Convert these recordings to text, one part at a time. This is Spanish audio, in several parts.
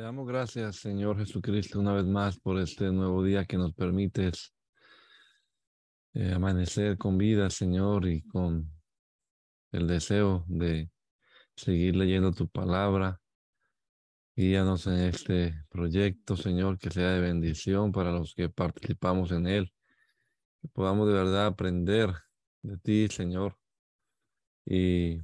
Te damos gracias, Señor Jesucristo, una vez más por este nuevo día que nos permites eh, amanecer con vida, Señor, y con el deseo de seguir leyendo tu palabra. Guíanos en este proyecto, Señor, que sea de bendición para los que participamos en él. Que podamos de verdad aprender de ti, Señor, y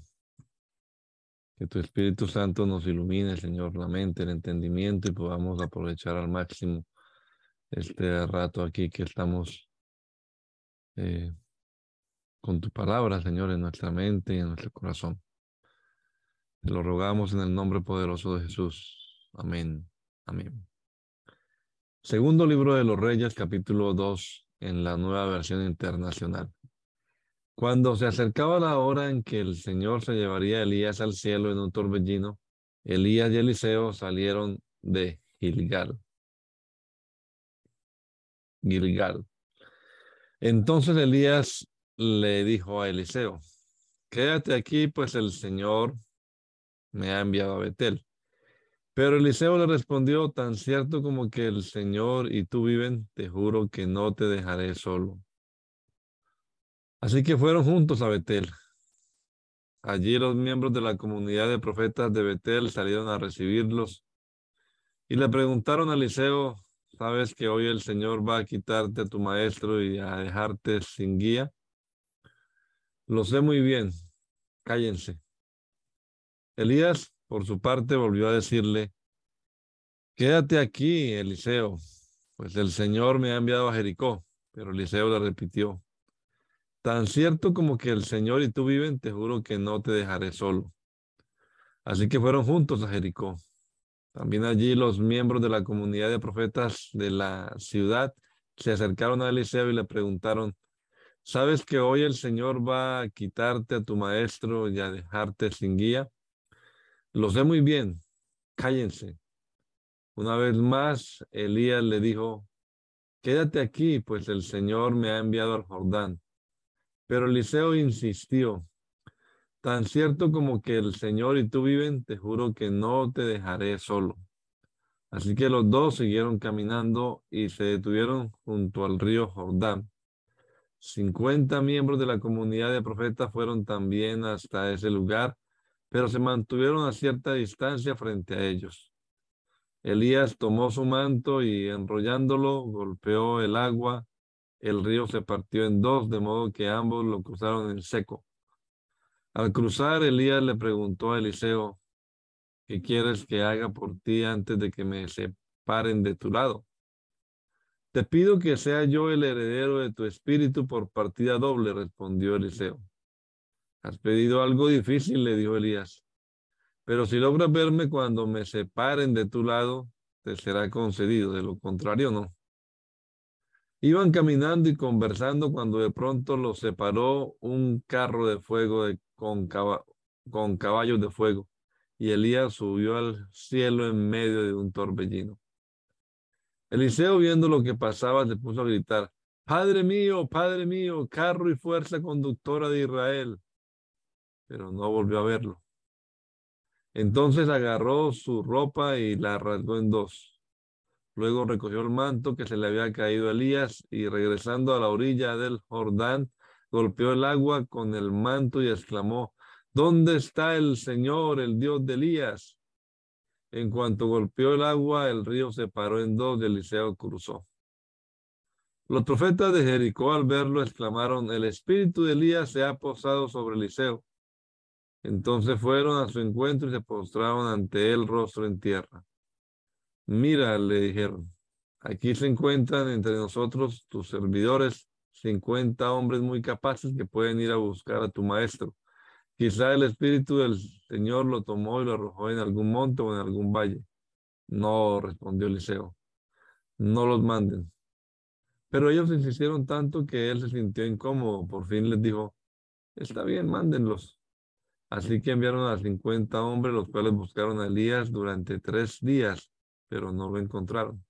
que tu Espíritu Santo nos ilumine, Señor, la mente, el entendimiento y podamos aprovechar al máximo este rato aquí que estamos eh, con tu palabra, Señor, en nuestra mente y en nuestro corazón. Te lo rogamos en el nombre poderoso de Jesús. Amén. Amén. Segundo libro de los Reyes, capítulo 2, en la nueva versión internacional. Cuando se acercaba la hora en que el Señor se llevaría a Elías al cielo en un torbellino, Elías y Eliseo salieron de Gilgal. Gilgal. Entonces Elías le dijo a Eliseo, quédate aquí, pues el Señor me ha enviado a Betel. Pero Eliseo le respondió, tan cierto como que el Señor y tú viven, te juro que no te dejaré solo. Así que fueron juntos a Betel. Allí los miembros de la comunidad de profetas de Betel salieron a recibirlos y le preguntaron a Eliseo, ¿sabes que hoy el Señor va a quitarte a tu maestro y a dejarte sin guía? Lo sé muy bien, cállense. Elías, por su parte, volvió a decirle, quédate aquí, Eliseo, pues el Señor me ha enviado a Jericó. Pero Eliseo le repitió, Tan cierto como que el Señor y tú viven, te juro que no te dejaré solo. Así que fueron juntos a Jericó. También allí los miembros de la comunidad de profetas de la ciudad se acercaron a Eliseo y le preguntaron, ¿sabes que hoy el Señor va a quitarte a tu maestro y a dejarte sin guía? Lo sé muy bien, cállense. Una vez más, Elías le dijo, quédate aquí, pues el Señor me ha enviado al Jordán. Pero Eliseo insistió, tan cierto como que el Señor y tú viven, te juro que no te dejaré solo. Así que los dos siguieron caminando y se detuvieron junto al río Jordán. Cincuenta miembros de la comunidad de profetas fueron también hasta ese lugar, pero se mantuvieron a cierta distancia frente a ellos. Elías tomó su manto y enrollándolo golpeó el agua el río se partió en dos, de modo que ambos lo cruzaron en seco. Al cruzar, Elías le preguntó a Eliseo, ¿qué quieres que haga por ti antes de que me separen de tu lado? Te pido que sea yo el heredero de tu espíritu por partida doble, respondió Eliseo. Has pedido algo difícil, le dijo Elías. Pero si logras verme cuando me separen de tu lado, te será concedido. De lo contrario, no. Iban caminando y conversando cuando de pronto los separó un carro de fuego con, con caballos de fuego y Elías subió al cielo en medio de un torbellino. Eliseo, viendo lo que pasaba, se puso a gritar, Padre mío, Padre mío, carro y fuerza conductora de Israel. Pero no volvió a verlo. Entonces agarró su ropa y la rasgó en dos. Luego recogió el manto que se le había caído a Elías y regresando a la orilla del Jordán, golpeó el agua con el manto y exclamó, ¿Dónde está el Señor, el Dios de Elías? En cuanto golpeó el agua, el río se paró en dos y Eliseo cruzó. Los profetas de Jericó al verlo exclamaron, el espíritu de Elías se ha posado sobre Eliseo. Entonces fueron a su encuentro y se postraron ante él rostro en tierra. Mira, le dijeron, aquí se encuentran entre nosotros tus servidores, 50 hombres muy capaces que pueden ir a buscar a tu maestro. Quizá el espíritu del Señor lo tomó y lo arrojó en algún monte o en algún valle. No, respondió Eliseo, no los manden. Pero ellos insistieron tanto que él se sintió incómodo. Por fin les dijo, está bien, mándenlos. Así que enviaron a 50 hombres, los cuales buscaron a Elías durante tres días pero no lo encontraron.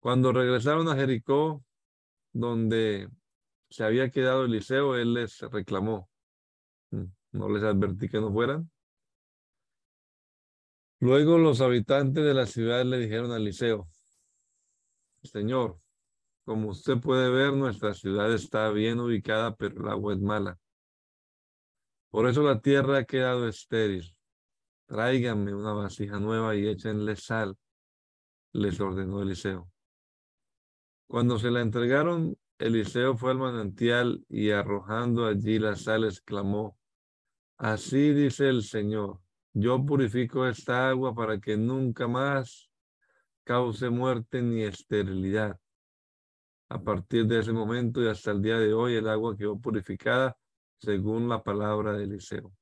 Cuando regresaron a Jericó, donde se había quedado Eliseo, él les reclamó. Mm, no les advertí que no fueran. Luego los habitantes de la ciudad le dijeron a Eliseo, Señor, como usted puede ver, nuestra ciudad está bien ubicada, pero el agua es mala. Por eso la tierra ha quedado estéril. Tráiganme una vasija nueva y échenle sal, les ordenó Eliseo. Cuando se la entregaron, Eliseo fue al manantial y arrojando allí la sal exclamó, Así dice el Señor, yo purifico esta agua para que nunca más cause muerte ni esterilidad. A partir de ese momento y hasta el día de hoy, el agua quedó purificada según la palabra de Eliseo.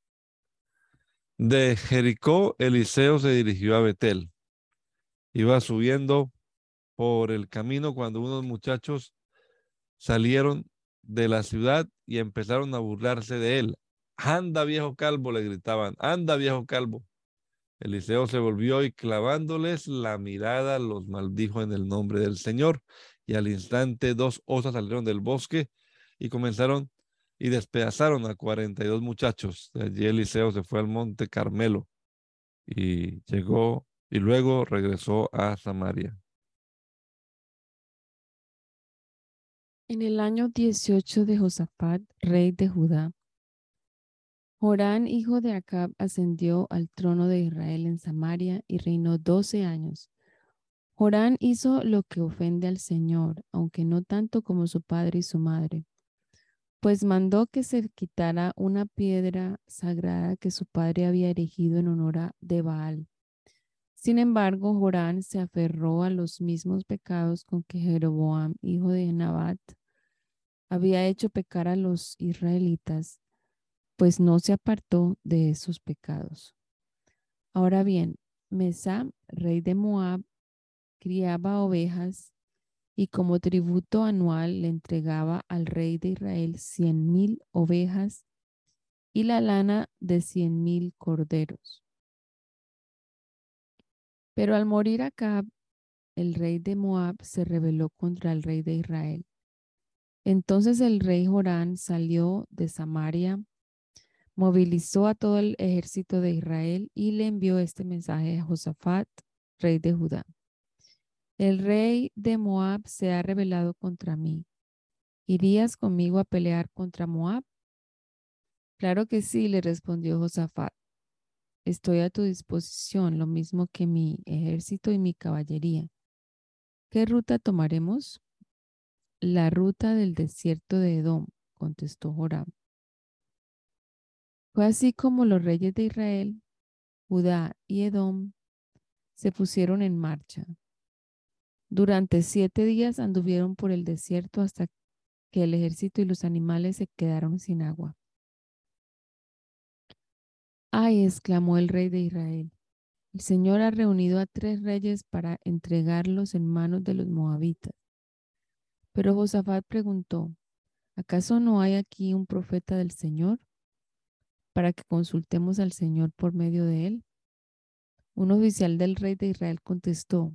De Jericó, Eliseo se dirigió a Betel. Iba subiendo por el camino cuando unos muchachos salieron de la ciudad y empezaron a burlarse de él. Anda viejo calvo, le gritaban, anda viejo calvo. Eliseo se volvió y clavándoles la mirada los maldijo en el nombre del Señor. Y al instante dos osas salieron del bosque y comenzaron y despedazaron a cuarenta y dos muchachos. De allí Eliseo se fue al monte Carmelo y llegó y luego regresó a Samaria. En el año 18 de Josafat, rey de Judá, Jorán, hijo de Acab, ascendió al trono de Israel en Samaria y reinó doce años. Jorán hizo lo que ofende al Señor, aunque no tanto como su padre y su madre, pues mandó que se quitara una piedra sagrada que su padre había erigido en honor de Baal. Sin embargo, Jorán se aferró a los mismos pecados con que Jeroboam, hijo de Nabat, había hecho pecar a los israelitas pues no se apartó de esos pecados. Ahora bien, Mesá, rey de Moab, criaba ovejas y como tributo anual le entregaba al rey de Israel cien mil ovejas y la lana de cien mil corderos. Pero al morir Acab, el rey de Moab se rebeló contra el rey de Israel. Entonces el rey Jorán salió de Samaria movilizó a todo el ejército de Israel y le envió este mensaje a Josafat, rey de Judá. El rey de Moab se ha rebelado contra mí. ¿Irías conmigo a pelear contra Moab? Claro que sí, le respondió Josafat. Estoy a tu disposición, lo mismo que mi ejército y mi caballería. ¿Qué ruta tomaremos? La ruta del desierto de Edom, contestó Joram. Fue así como los reyes de Israel, Judá y Edom se pusieron en marcha. Durante siete días anduvieron por el desierto hasta que el ejército y los animales se quedaron sin agua. Ay, exclamó el rey de Israel, el Señor ha reunido a tres reyes para entregarlos en manos de los moabitas. Pero Josafat preguntó, ¿acaso no hay aquí un profeta del Señor? para que consultemos al Señor por medio de él? Un oficial del rey de Israel contestó,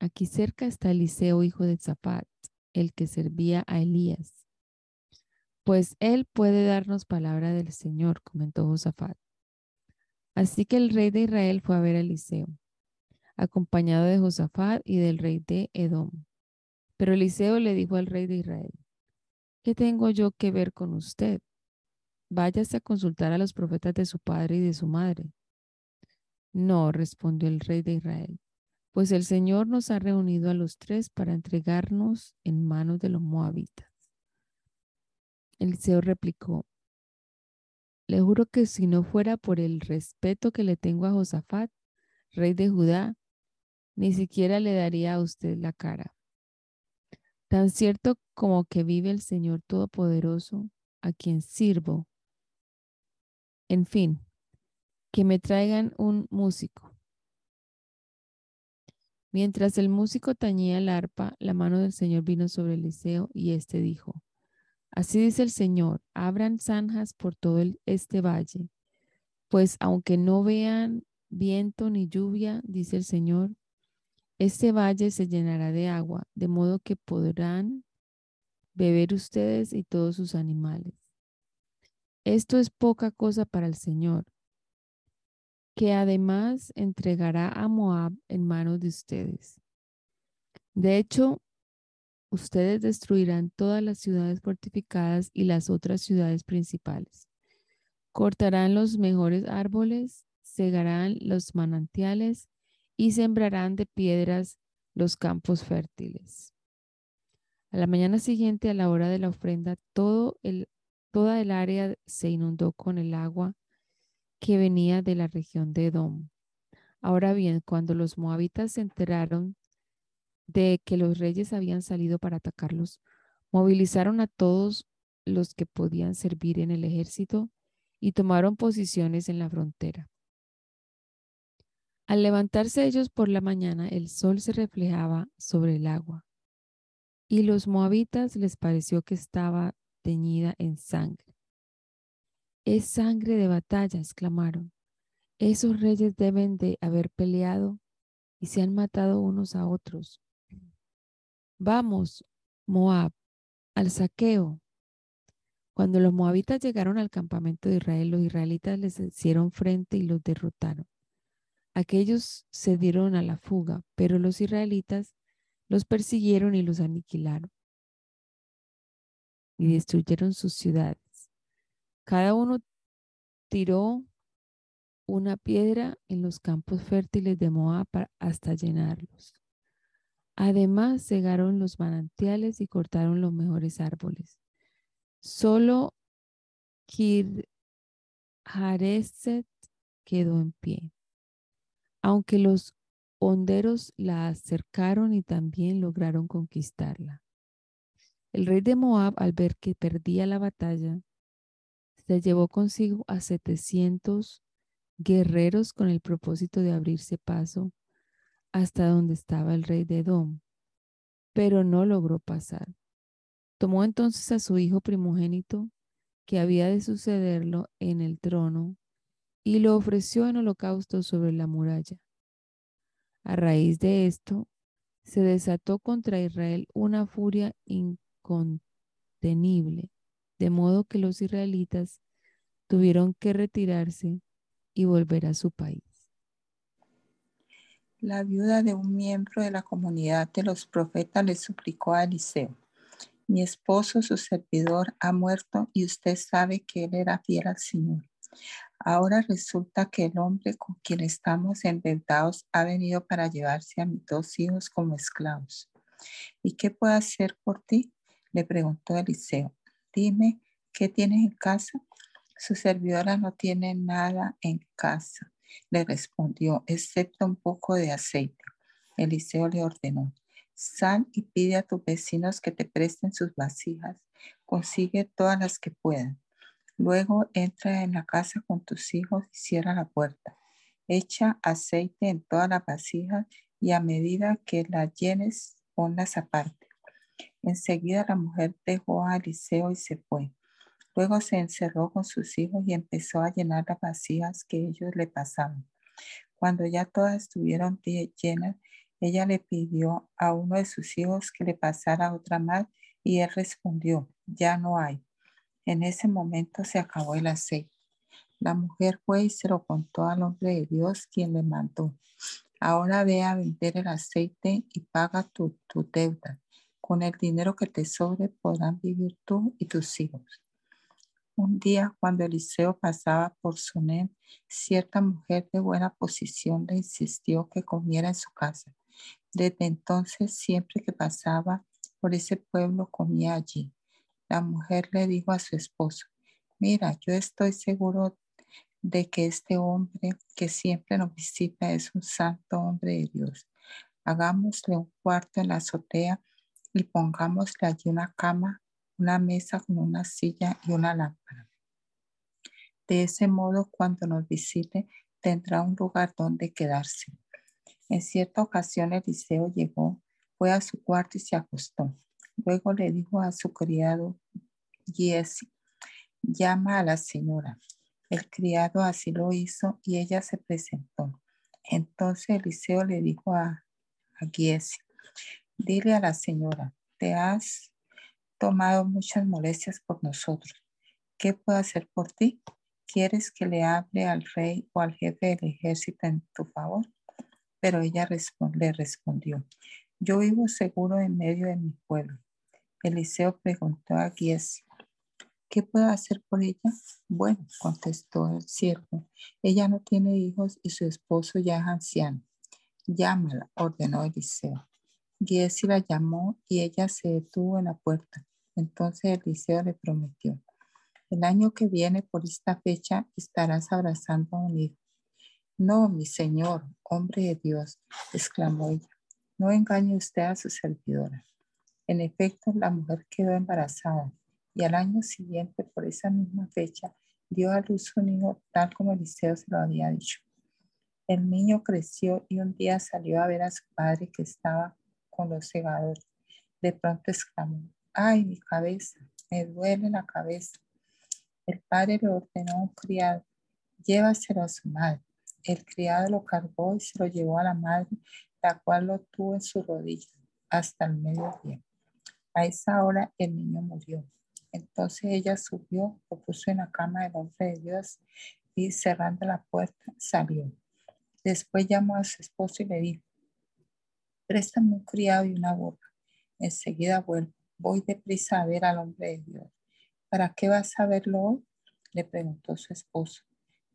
aquí cerca está Eliseo, hijo de Zapat, el que servía a Elías. Pues él puede darnos palabra del Señor, comentó Josafat. Así que el rey de Israel fue a ver a Eliseo, acompañado de Josafat y del rey de Edom. Pero Eliseo le dijo al rey de Israel, ¿qué tengo yo que ver con usted? váyase a consultar a los profetas de su padre y de su madre. No, respondió el rey de Israel, pues el Señor nos ha reunido a los tres para entregarnos en manos de los moabitas. Eliseo replicó, le juro que si no fuera por el respeto que le tengo a Josafat, rey de Judá, ni siquiera le daría a usted la cara. Tan cierto como que vive el Señor Todopoderoso, a quien sirvo, en fin, que me traigan un músico. Mientras el músico tañía el arpa, la mano del Señor vino sobre Eliseo y éste dijo, Así dice el Señor, abran zanjas por todo este valle, pues aunque no vean viento ni lluvia, dice el Señor, este valle se llenará de agua, de modo que podrán beber ustedes y todos sus animales. Esto es poca cosa para el Señor, que además entregará a Moab en manos de ustedes. De hecho, ustedes destruirán todas las ciudades fortificadas y las otras ciudades principales. Cortarán los mejores árboles, cegarán los manantiales y sembrarán de piedras los campos fértiles. A la mañana siguiente, a la hora de la ofrenda, todo el, toda el área se inundó con el agua que venía de la región de Edom. Ahora bien, cuando los moabitas se enteraron de que los reyes habían salido para atacarlos, movilizaron a todos los que podían servir en el ejército y tomaron posiciones en la frontera. Al levantarse ellos por la mañana, el sol se reflejaba sobre el agua, y los moabitas les pareció que estaba teñida en sangre. Es sangre de batalla, exclamaron. Esos reyes deben de haber peleado y se han matado unos a otros. Vamos, Moab, al saqueo. Cuando los moabitas llegaron al campamento de Israel, los israelitas les hicieron frente y los derrotaron. Aquellos se dieron a la fuga, pero los israelitas los persiguieron y los aniquilaron y destruyeron sus ciudades. Cada uno tiró una piedra en los campos fértiles de Moab hasta llenarlos. Además, cegaron los manantiales y cortaron los mejores árboles. Solo Kir quedó en pie. Aunque los honderos la acercaron y también lograron conquistarla. El rey de Moab, al ver que perdía la batalla, se llevó consigo a 700 guerreros con el propósito de abrirse paso hasta donde estaba el rey de Edom, pero no logró pasar. Tomó entonces a su hijo primogénito, que había de sucederlo en el trono, y lo ofreció en holocausto sobre la muralla. A raíz de esto, se desató contra Israel una furia incontenible, de modo que los israelitas tuvieron que retirarse y volver a su país. La viuda de un miembro de la comunidad de los profetas le suplicó a Eliseo, mi esposo, su servidor, ha muerto y usted sabe que él era fiel al Señor. Ahora resulta que el hombre con quien estamos endeudados ha venido para llevarse a mis dos hijos como esclavos. ¿Y qué puedo hacer por ti? Le preguntó Eliseo. Dime, ¿qué tienes en casa? Su servidora no tiene nada en casa le respondió, excepto un poco de aceite. Eliseo le ordenó, sal y pide a tus vecinos que te presten sus vasijas, consigue todas las que puedan. Luego entra en la casa con tus hijos y cierra la puerta. Echa aceite en todas las vasijas y a medida que las llenes, ponlas aparte. Enseguida la mujer dejó a Eliseo y se fue. Luego se encerró con sus hijos y empezó a llenar las vacías que ellos le pasaban. Cuando ya todas estuvieron llenas, ella le pidió a uno de sus hijos que le pasara otra más y él respondió, ya no hay. En ese momento se acabó el aceite. La mujer fue y se lo contó al hombre de Dios quien le mandó. Ahora ve a vender el aceite y paga tu, tu deuda. Con el dinero que te sobre podrán vivir tú y tus hijos. Un día, cuando Eliseo pasaba por Sunem, cierta mujer de buena posición le insistió que comiera en su casa. Desde entonces, siempre que pasaba por ese pueblo, comía allí. La mujer le dijo a su esposo, mira, yo estoy seguro de que este hombre que siempre nos visita es un santo hombre de Dios. Hagámosle un cuarto en la azotea y pongámosle allí una cama una mesa con una silla y una lámpara. De ese modo, cuando nos visite, tendrá un lugar donde quedarse. En cierta ocasión, Eliseo llegó, fue a su cuarto y se acostó. Luego le dijo a su criado Giesi, llama a la señora. El criado así lo hizo y ella se presentó. Entonces Eliseo le dijo a, Giesi, dile a la señora, ¿te has tomado muchas molestias por nosotros. ¿Qué puedo hacer por ti? ¿quieres que le hable al rey o al jefe del ejército en tu favor? Pero ella le respondió, yo vivo seguro en medio de mi pueblo. Eliseo preguntó a Giesi, ¿qué puedo hacer por ella? Bueno, contestó el siervo, ella no tiene hijos y su esposo ya es anciano. Llámala, ordenó Eliseo. Giesi la llamó y ella se detuvo en la puerta. Entonces Eliseo le prometió, el año que viene por esta fecha estarás abrazando a un hijo. No, mi señor, hombre de Dios, exclamó ella. No engañe usted a su servidora. En efecto, la mujer quedó embarazada y al año siguiente, por esa misma fecha, dio a luz un hijo tal como Eliseo se lo había dicho. El niño creció y un día salió a ver a su padre que estaba con los segadores. De pronto exclamó, ay, mi cabeza, me duele la cabeza. El padre le ordenó a un criado, llévaselo a su madre. El criado lo cargó y se lo llevó a la madre la cual lo tuvo en su rodilla hasta el mediodía. A esa hora el niño murió. Entonces ella subió, lo puso en la cama del hombre de Dios y cerrando la puerta salió. Después llamó a su esposo y le dijo, préstame un criado y una boca. Enseguida vuelvo. Voy deprisa a ver al hombre de Dios. ¿Para qué vas a verlo hoy? Le preguntó su esposo.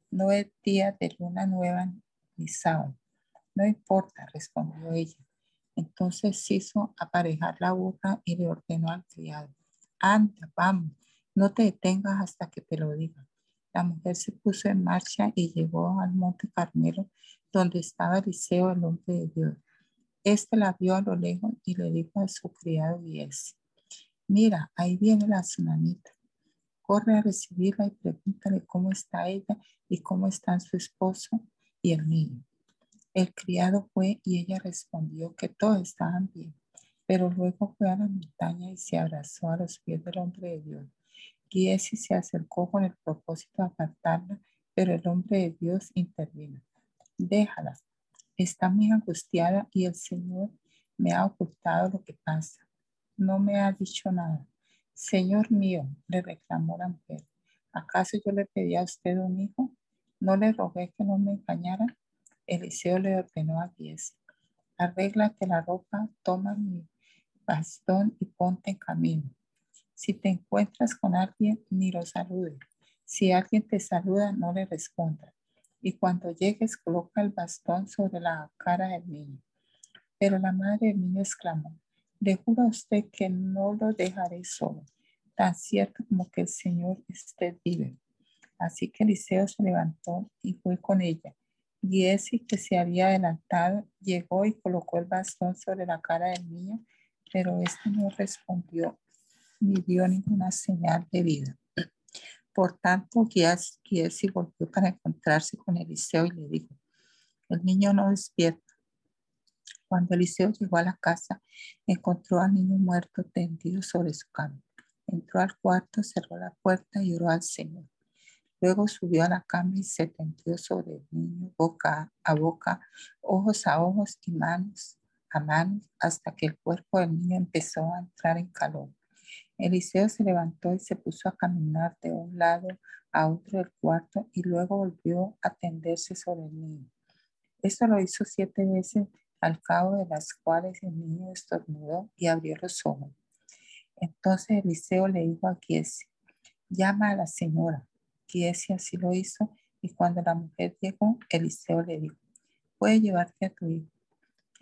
No es día de luna nueva ni sábado. No importa, respondió ella. Entonces hizo aparejar la burra y le ordenó al criado, anda, vamos, no te detengas hasta que te lo diga. La mujer se puso en marcha y llegó al monte Carmelo, donde estaba Eliseo, el hombre de Dios. Este la vio a lo lejos y le dijo a su criado Giesi, mira, ahí viene la tsunamita. Corre a recibirla y pregúntale cómo está ella y cómo están su esposo y el niño. El criado fue y ella respondió que todos estaban bien, pero luego fue a la montaña y se abrazó a los pies del hombre de Dios. Giesi se acercó con el propósito de apartarla, pero el hombre de Dios intervino. Déjala, está muy angustiada y el Señor me ha ocultado lo que pasa. No me ha dicho nada. Señor mío, le reclamó la mujer, ¿acaso yo le pedí a usted un hijo? ¿No le rogué que no me engañara? Eliseo le ordenó a Giesi, arréglate la ropa, toma mi bastón y ponte en camino. Si te encuentras con alguien, ni lo saludes. Si alguien te saluda, no le respondas. Y cuando llegues, coloca el bastón sobre la cara del niño. Pero la madre del niño exclamó, le juro a usted que no lo dejaré solo, tan cierto como que el Señor esté vive. Así que Eliseo se levantó y fue con ella Giesi, que se había adelantado, llegó y colocó el bastón sobre la cara del niño, pero este no respondió ni dio ninguna señal de vida. Por tanto, Giesi volvió para encontrarse con Eliseo y le dijo, el niño no despierta. Cuando Eliseo llegó a la casa, encontró al niño muerto tendido sobre su cama. Entró al cuarto, cerró la puerta y oró al Señor. Luego subió a la cama y se tendió sobre el niño, boca a boca, ojos a ojos y manos a manos, hasta que el cuerpo del niño empezó a entrar en calor. Eliseo se levantó y se puso a caminar de un lado a otro del cuarto y luego volvió a tenderse sobre el niño. Esto lo hizo siete veces, al cabo de las cuales el niño estornudó y abrió los ojos. Entonces Eliseo le dijo a Giesi, llama a la señora. Giesi así lo hizo y cuando la mujer llegó, Eliseo le dijo, puede llevarte a tu hijo.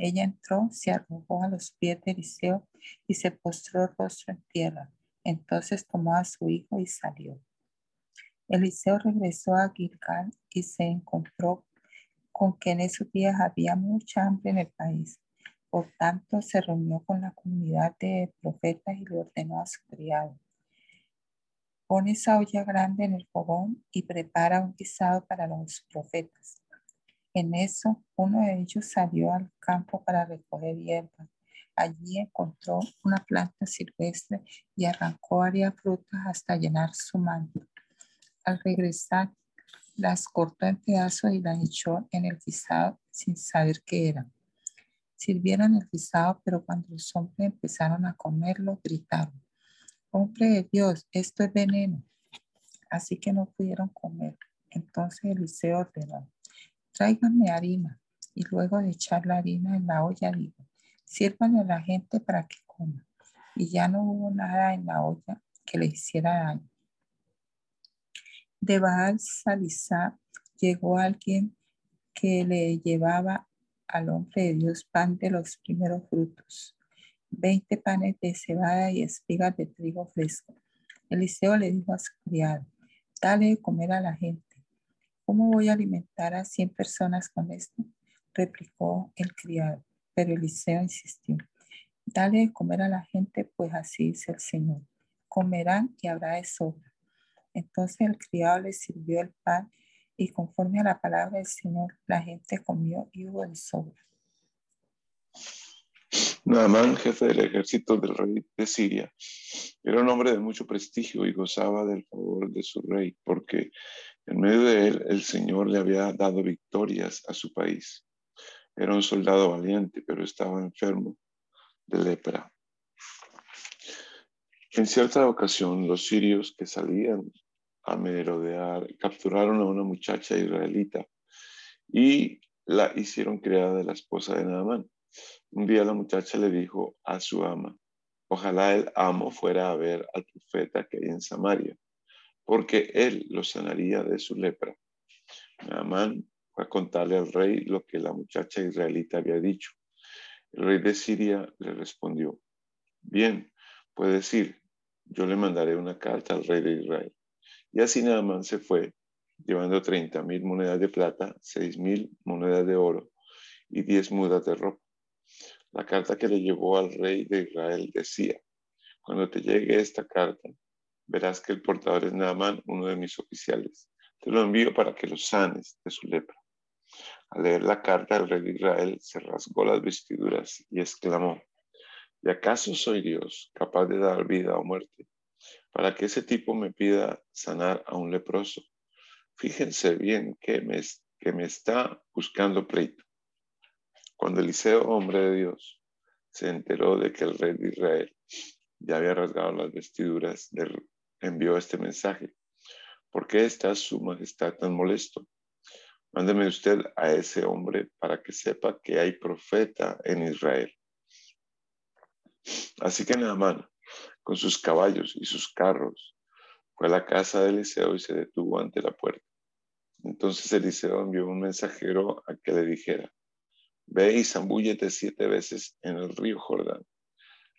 Ella entró, se arrojó a los pies de Eliseo y se postró rostro en tierra. Entonces tomó a su hijo y salió. Eliseo regresó a Gilgal y se encontró con que en esos días había mucha hambre en el país. Por tanto, se reunió con la comunidad de profetas y le ordenó a su criado Pon esa olla grande en el fogón y prepara un guisado para los profetas. En eso, uno de ellos salió al campo para recoger hierba. Allí encontró una planta silvestre y arrancó varias frutas hasta llenar su manto. Al regresar, las cortó en pedazos y las echó en el guisado sin saber qué eran. Sirvieron el guisado, pero cuando los hombres empezaron a comerlo, gritaron hombre de Dios, esto es veneno. Así que no pudieron comer. Entonces Eliseo ordenó, tráiganme harina. Y luego de echar la harina en la olla, dijo, sírvanle a la gente para que coma. Y ya no hubo nada en la olla que le hiciera daño. De Baal Salizá llegó alguien que le llevaba al hombre de Dios pan de los primeros frutos, veinte panes de cebada y espigas de trigo fresco. Eliseo le dijo a su criado, dale de comer a la gente. ¿Cómo voy a alimentar a cien personas con esto? replicó el criado. Pero Eliseo insistió, dale de comer a la gente, pues así dice el Señor. Comerán y habrá de sobra. Entonces el criado le sirvió el pan y conforme a la palabra del Señor, la gente comió y hubo de sobra. Naamán, jefe del ejército del rey de Siria, era un hombre de mucho prestigio y gozaba del favor de su rey, porque en medio de él el Señor le había dado victorias a su país. Era un soldado valiente, pero estaba enfermo de lepra. En cierta ocasión, los sirios que salían a merodear, capturaron a una muchacha israelita y la hicieron criada de la esposa de Naamán. Un día la muchacha le dijo a su ama, ojalá el amo fuera a ver al profeta que hay en Samaria, porque él lo sanaría de su lepra. Naamán fue a contarle al rey lo que la muchacha israelita había dicho. El rey de Siria le respondió, bien, puedes ir, yo le mandaré una carta al rey de Israel. Y así Naamán se fue, llevando 30 mil monedas de plata, 6 mil monedas de oro y 10 mudas de ropa. La carta que le llevó al rey de Israel decía, cuando te llegue esta carta, verás que el portador es Naamán, uno de mis oficiales. Te lo envío para que lo sanes de su lepra. Al leer la carta, el rey de Israel se rasgó las vestiduras y exclamó, ¿y acaso soy Dios capaz de dar vida o muerte? para que ese tipo me pida sanar a un leproso. Fíjense bien que me, está buscando pleito. Cuando Eliseo, hombre de Dios, se enteró de que el rey de Israel ya había rasgado las vestiduras, le envió este mensaje. ¿Por qué está su majestad tan molesto? Mándeme usted a ese hombre para que sepa que hay profeta en Israel. Así que Naamán con sus caballos y sus carros, fue a la casa de Eliseo y se detuvo ante la puerta. Entonces Eliseo envió un mensajero a que le dijera, ve y zambúllete siete veces en el río Jordán,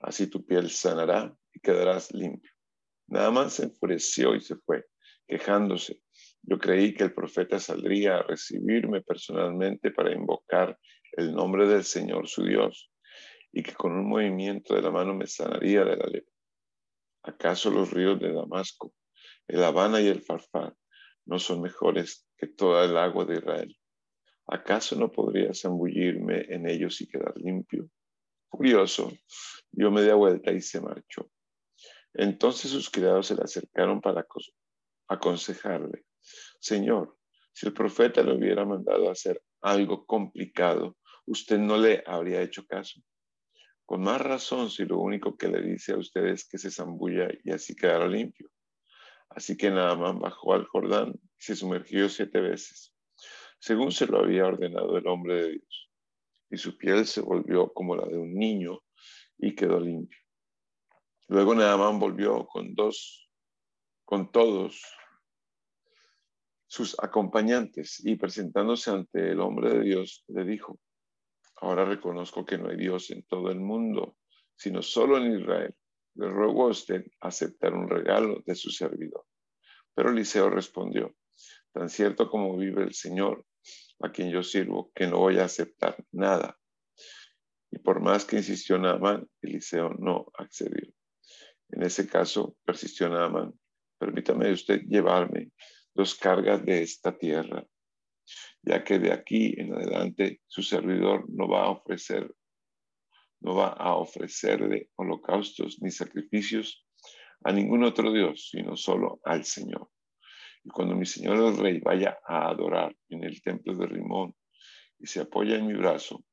así tu piel sanará y quedarás limpio. Nada más se enfureció y se fue, quejándose. Yo creí que el profeta saldría a recibirme personalmente para invocar el nombre del Señor su Dios y que con un movimiento de la mano me sanaría de la lepra. ¿Acaso los ríos de Damasco, el Habana y el Farfar no son mejores que toda el agua de Israel? ¿Acaso no podría zambullirme en ellos y quedar limpio? Furioso, dio media vuelta y se marchó. Entonces sus criados se le acercaron para aconsejarle, Señor, si el profeta le hubiera mandado hacer algo complicado, usted no le habría hecho caso. Con más razón si lo único que le dice a usted es que se zambulla y así quedará limpio. Así que más bajó al Jordán y se sumergió siete veces, según se lo había ordenado el hombre de Dios. Y su piel se volvió como la de un niño y quedó limpio. Luego Naamán volvió con dos, con todos sus acompañantes y presentándose ante el hombre de Dios, le dijo, Ahora reconozco que no hay Dios en todo el mundo, sino solo en Israel. Le ruego a usted aceptar un regalo de su servidor. Pero Eliseo respondió, tan cierto como vive el Señor, a quien yo sirvo, que no voy a aceptar nada. Y por más que insistió Naaman, Eliseo no accedió. En ese caso, persistió Naaman, permítame usted llevarme dos cargas de esta tierra ya que de aquí en adelante su servidor no va a ofrecer no va a ofrecerle holocaustos ni sacrificios a ningún otro Dios, sino solo al Señor. Y cuando mi Señor el Rey vaya a adorar en el templo de Rimón y se apoya en mi brazo,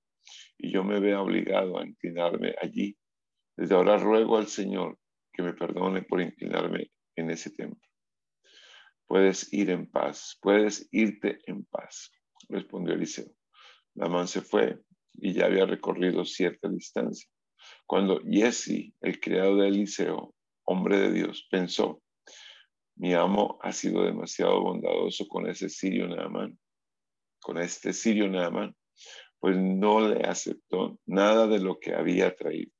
y yo me vea obligado a inclinarme allí, desde ahora ruego al Señor que me perdone por inclinarme en ese templo Puedes ir en paz, puedes irte en paz, respondió Eliseo. Naamán se fue y ya había recorrido cierta distancia. Cuando Jesse, el criado de Eliseo, hombre de Dios, pensó, mi amo ha sido demasiado bondadoso con ese sirio Naamán, con este sirio Naamán, pues no le aceptó nada de lo que había traído.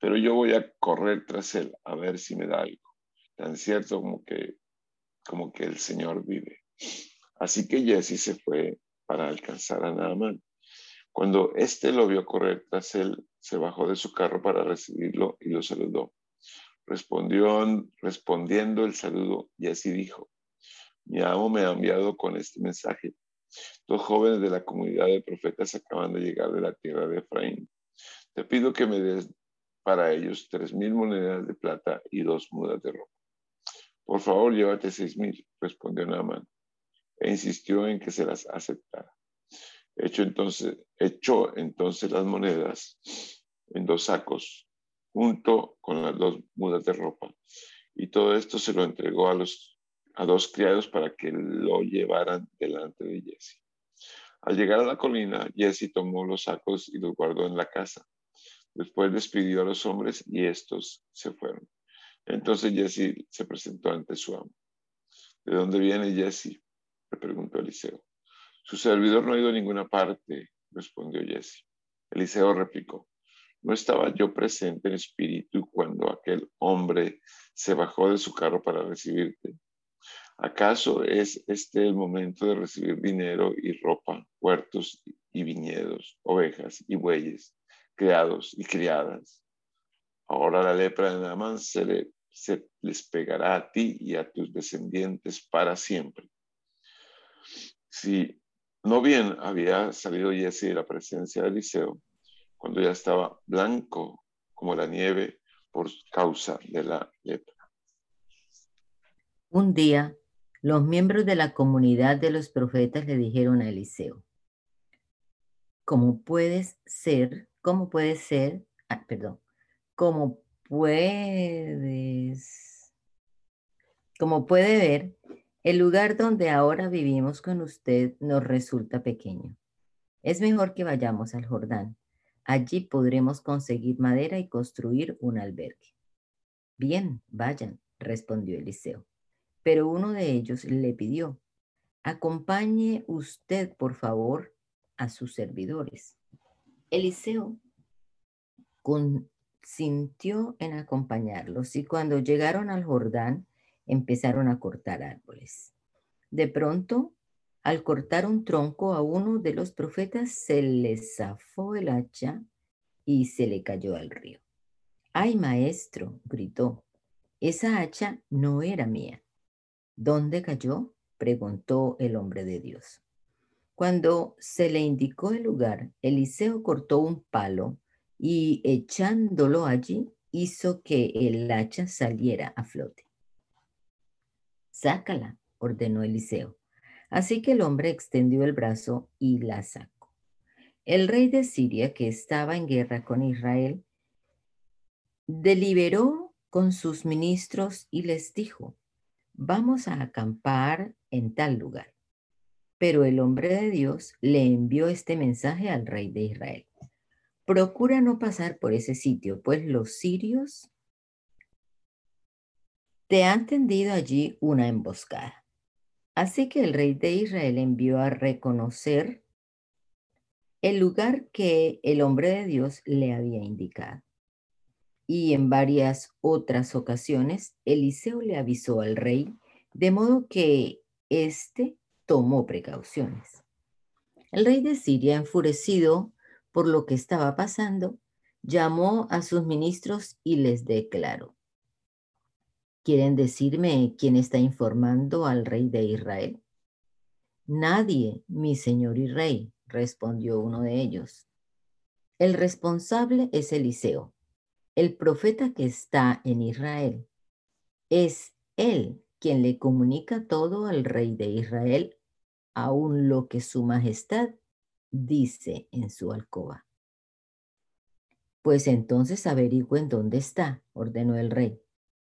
Pero yo voy a correr tras él a ver si me da algo, tan cierto como que, como que el Señor vive. Así que Jesse se fue para alcanzar a Naamán. Cuando éste lo vio correr tras él, se bajó de su carro para recibirlo y lo saludó. Respondió, respondiendo el saludo, así dijo, mi amo me ha enviado con este mensaje. Dos jóvenes de la comunidad de profetas acaban de llegar de la tierra de Efraín. Te pido que me des para ellos tres mil monedas de plata y dos mudas de ropa. Por favor, llévate seis mil, respondió Naaman, e insistió en que se las aceptara. Echó entonces, echó entonces las monedas en dos sacos, junto con las dos mudas de ropa, y todo esto se lo entregó a los a dos criados para que lo llevaran delante de Jesse. Al llegar a la colina, Jesse tomó los sacos y los guardó en la casa. Después despidió a los hombres y estos se fueron. Entonces Jesse se presentó ante su amo. ¿De dónde viene Jesse? le preguntó Eliseo. Su servidor no ha ido a ninguna parte, respondió Jesse. Eliseo replicó, no estaba yo presente en espíritu cuando aquel hombre se bajó de su carro para recibirte. ¿Acaso es este el momento de recibir dinero y ropa, huertos y viñedos, ovejas y bueyes, criados y criadas? Ahora la lepra de Naamán se, les pegará a ti y a tus descendientes para siempre. Si no bien había salido Jesse de la presencia de Eliseo, cuando ya estaba blanco como la nieve por causa de la lepra. Un día, los miembros de la comunidad de los profetas le dijeron a Eliseo, ¿cómo puedes ser? ¿Cómo puedes ser? Ah, perdón. ¿Cómo puedes? Como puede ver, el lugar donde ahora vivimos con usted nos resulta pequeño. Es mejor que vayamos al Jordán. Allí podremos conseguir madera y construir un albergue. Bien, vayan, respondió Eliseo. Pero uno de ellos le pidió, acompañe usted, por favor, a sus servidores. Eliseo consintió en acompañarlos y cuando llegaron al Jordán, empezaron a cortar árboles. De pronto, al cortar un tronco a uno de los profetas, se le zafó el hacha y se le cayó al río. ¡Ay, maestro! gritó. Esa hacha no era mía. ¿Dónde cayó? preguntó el hombre de Dios. Cuando se le indicó el lugar, Eliseo cortó un palo y echándolo allí hizo que el hacha saliera a flote. Sácala, ordenó Eliseo. Así que el hombre extendió el brazo y la sacó. El rey de Siria, que estaba en guerra con Israel, deliberó con sus ministros y les dijo, vamos a acampar en tal lugar. Pero el hombre de Dios le envió este mensaje al rey de Israel. Procura no pasar por ese sitio, pues los sirios te han tendido allí una emboscada. Así que el rey de Israel envió a reconocer el lugar que el hombre de Dios le había indicado. Y en varias otras ocasiones, Eliseo le avisó al rey, de modo que éste tomó precauciones. El rey de Siria, enfurecido por lo que estaba pasando, llamó a sus ministros y les declaró, ¿Quieren decirme quién está informando al rey de Israel? Nadie, mi señor y rey, respondió uno de ellos. El responsable es Eliseo, el profeta que está en Israel. Es él quien le comunica todo al rey de Israel, aun lo que su majestad dice en su alcoba. Pues entonces averigüen dónde está, ordenó el rey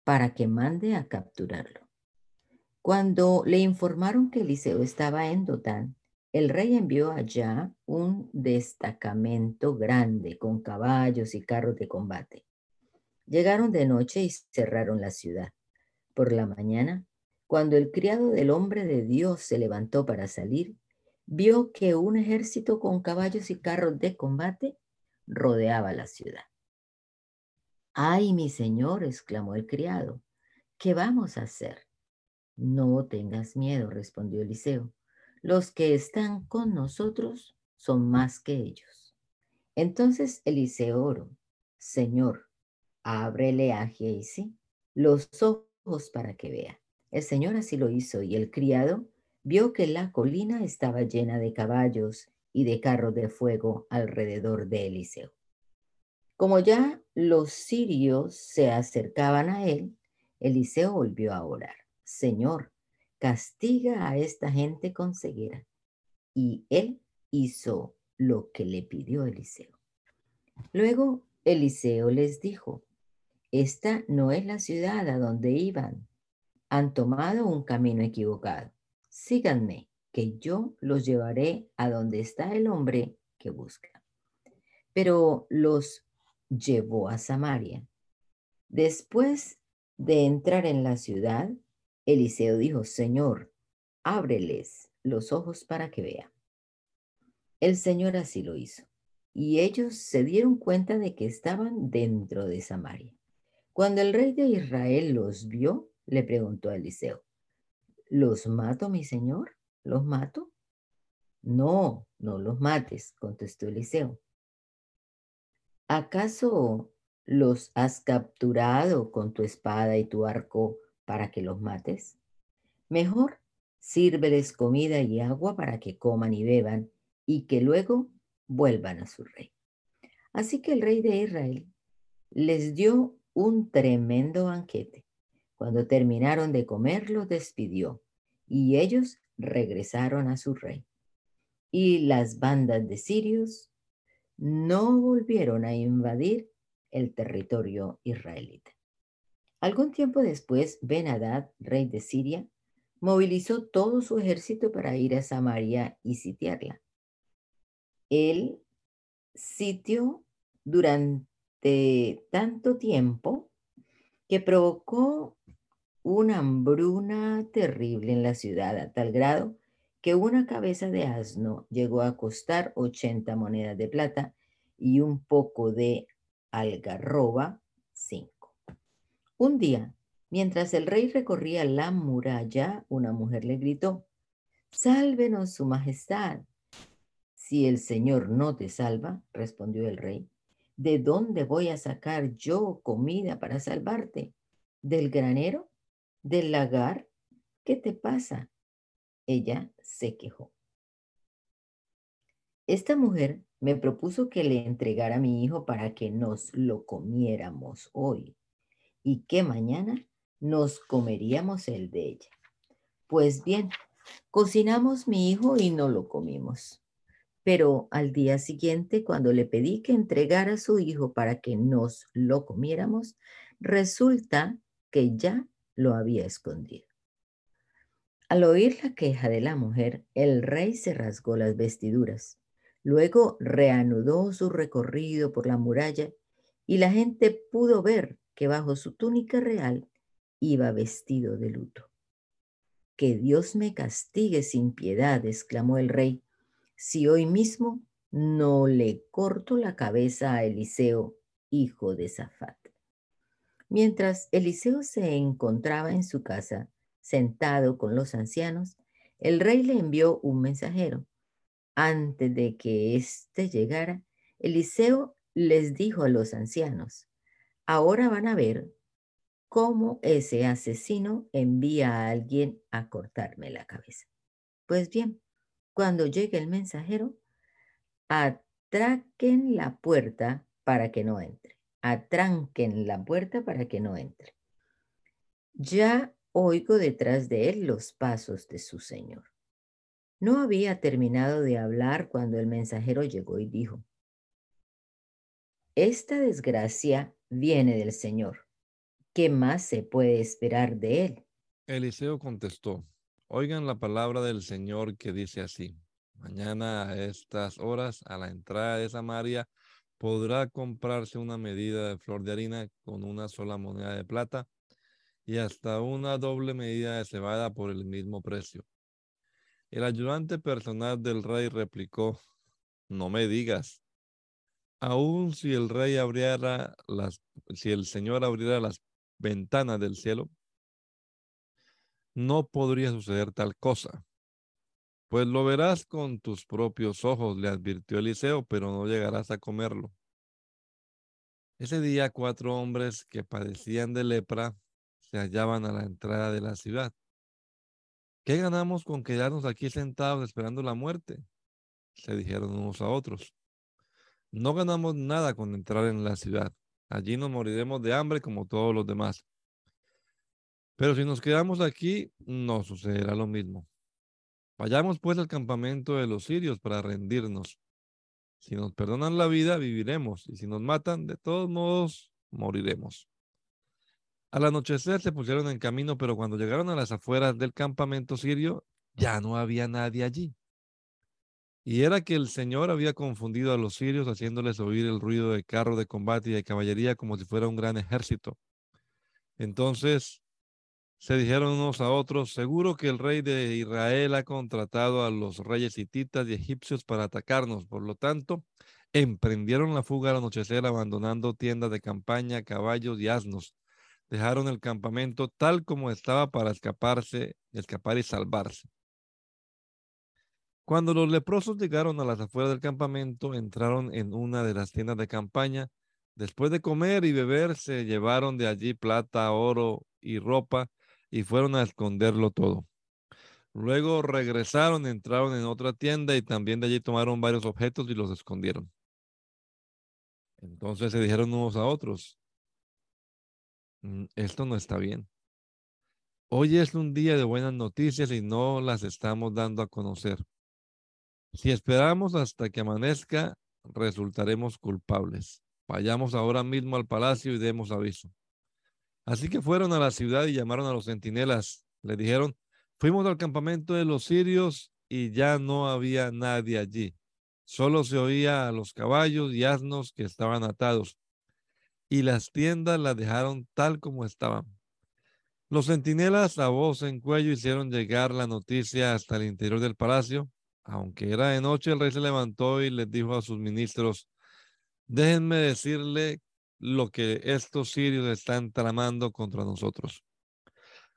para que mande a capturarlo. Cuando le informaron que Eliseo estaba en Dotán, el rey envió allá un destacamento grande con caballos y carros de combate. Llegaron de noche y cerraron la ciudad. Por la mañana, cuando el criado del hombre de Dios se levantó para salir, vio que un ejército con caballos y carros de combate rodeaba la ciudad. Ay, mi señor, exclamó el criado, ¿qué vamos a hacer? No tengas miedo, respondió Eliseo. Los que están con nosotros son más que ellos. Entonces Eliseo oró, Señor, ábrele a Geisi los ojos para que vea. El Señor así lo hizo y el criado vio que la colina estaba llena de caballos y de carros de fuego alrededor de Eliseo. Como ya los sirios se acercaban a él, Eliseo volvió a orar. Señor, castiga a esta gente con ceguera. Y él hizo lo que le pidió Eliseo. Luego Eliseo les dijo, esta no es la ciudad a donde iban. Han tomado un camino equivocado. Síganme, que yo los llevaré a donde está el hombre que busca. Pero los llevó a Samaria. Después de entrar en la ciudad, Eliseo dijo, Señor, ábreles los ojos para que vean. El Señor así lo hizo, y ellos se dieron cuenta de que estaban dentro de Samaria. Cuando el rey de Israel los vio, le preguntó a Eliseo, ¿los mato, mi Señor? ¿Los mato? No, no los mates, contestó Eliseo. ¿Acaso los has capturado con tu espada y tu arco para que los mates? Mejor sírveles comida y agua para que coman y beban y que luego vuelvan a su rey. Así que el rey de Israel les dio un tremendo banquete. Cuando terminaron de comer, los despidió y ellos regresaron a su rey. Y las bandas de sirios no volvieron a invadir el territorio israelita. Algún tiempo después, ben rey de Siria, movilizó todo su ejército para ir a Samaria y sitiarla. El sitio durante tanto tiempo que provocó una hambruna terrible en la ciudad a tal grado que una cabeza de asno llegó a costar 80 monedas de plata y un poco de algarroba cinco. Un día, mientras el rey recorría la muralla, una mujer le gritó, Sálvenos, Su Majestad. Si el Señor no te salva, respondió el rey, ¿de dónde voy a sacar yo comida para salvarte? ¿Del granero? ¿Del lagar? ¿Qué te pasa? Ella se quejó. Esta mujer me propuso que le entregara a mi hijo para que nos lo comiéramos hoy y que mañana nos comeríamos el de ella. Pues bien, cocinamos mi hijo y no lo comimos. Pero al día siguiente, cuando le pedí que entregara a su hijo para que nos lo comiéramos, resulta que ya lo había escondido. Al oír la queja de la mujer, el rey se rasgó las vestiduras. Luego reanudó su recorrido por la muralla y la gente pudo ver que bajo su túnica real iba vestido de luto. Que Dios me castigue sin piedad, exclamó el rey, si hoy mismo no le corto la cabeza a Eliseo, hijo de Zafat. Mientras Eliseo se encontraba en su casa, sentado con los ancianos, el rey le envió un mensajero. Antes de que éste llegara, Eliseo les dijo a los ancianos, Ahora van a ver cómo ese asesino envía a alguien a cortarme la cabeza. Pues bien, cuando llegue el mensajero, atraquen la puerta para que no entre. Atranquen la puerta para que no entre. Ya oigo detrás de él los pasos de su señor. No había terminado de hablar cuando el mensajero llegó y dijo, esta desgracia viene del Señor. ¿Qué más se puede esperar de Él? Eliseo contestó, oigan la palabra del Señor que dice así, mañana a estas horas a la entrada de Samaria podrá comprarse una medida de flor de harina con una sola moneda de plata y hasta una doble medida de cebada por el mismo precio. El ayudante personal del rey replicó, no me digas, aun si el rey abriera las, si el Señor abriera las ventanas del cielo, no podría suceder tal cosa. Pues lo verás con tus propios ojos, le advirtió Eliseo, pero no llegarás a comerlo. Ese día cuatro hombres que padecían de lepra se hallaban a la entrada de la ciudad. ¿Qué ganamos con quedarnos aquí sentados esperando la muerte? Se dijeron unos a otros. No ganamos nada con entrar en la ciudad. Allí nos moriremos de hambre como todos los demás. Pero si nos quedamos aquí, no sucederá lo mismo. Vayamos pues al campamento de los sirios para rendirnos. Si nos perdonan la vida, viviremos, y si nos matan, de todos modos, moriremos. Al anochecer se pusieron en camino, pero cuando llegaron a las afueras del campamento sirio, ya no había nadie allí. Y era que el Señor había confundido a los sirios, haciéndoles oír el ruido de carro de combate y de caballería como si fuera un gran ejército. Entonces se dijeron unos a otros, seguro que el rey de Israel ha contratado a los reyes hititas y egipcios para atacarnos. Por lo tanto, emprendieron la fuga al anochecer, abandonando tiendas de campaña, caballos y asnos. Dejaron el campamento tal como estaba para escaparse, escapar y salvarse. Cuando los leprosos llegaron a las afueras del campamento, entraron en una de las tiendas de campaña. Después de comer y beber, se llevaron de allí plata, oro y ropa y fueron a esconderlo todo. Luego regresaron, entraron en otra tienda y también de allí tomaron varios objetos y los escondieron. Entonces se dijeron unos a otros, mm, esto no está bien. Hoy es un día de buenas noticias y no las estamos dando a conocer. Si esperamos hasta que amanezca, resultaremos culpables. Vayamos ahora mismo al palacio y demos aviso. Así que fueron a la ciudad y llamaron a los centinelas. Le dijeron, fuimos al campamento de los sirios y ya no había nadie allí. Solo se oía a los caballos y asnos que estaban atados. Y las tiendas las dejaron tal como estaban. Los centinelas a voz en cuello hicieron llegar la noticia hasta el interior del palacio. Aunque era de noche, el rey se levantó y les dijo a sus ministros, déjenme decirle lo que estos sirios están tramando contra nosotros.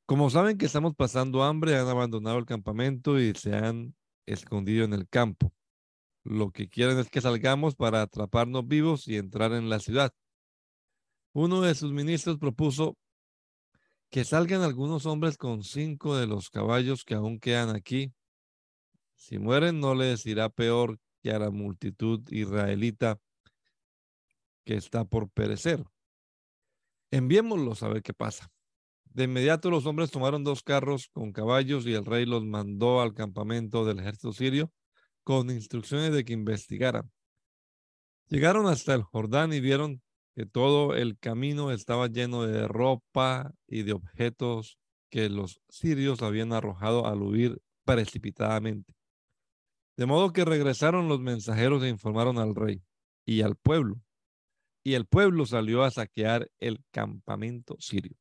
Como saben que estamos pasando hambre, han abandonado el campamento y se han escondido en el campo. Lo que quieren es que salgamos para atraparnos vivos y entrar en la ciudad. Uno de sus ministros propuso que salgan algunos hombres con cinco de los caballos que aún quedan aquí. Si mueren, no les irá peor que a la multitud israelita que está por perecer. Enviémoslos a ver qué pasa. De inmediato los hombres tomaron dos carros con caballos y el rey los mandó al campamento del ejército sirio con instrucciones de que investigaran. Llegaron hasta el Jordán y vieron que todo el camino estaba lleno de ropa y de objetos que los sirios habían arrojado al huir precipitadamente. De modo que regresaron los mensajeros e informaron al rey y al pueblo y el pueblo salió a saquear el campamento sirio.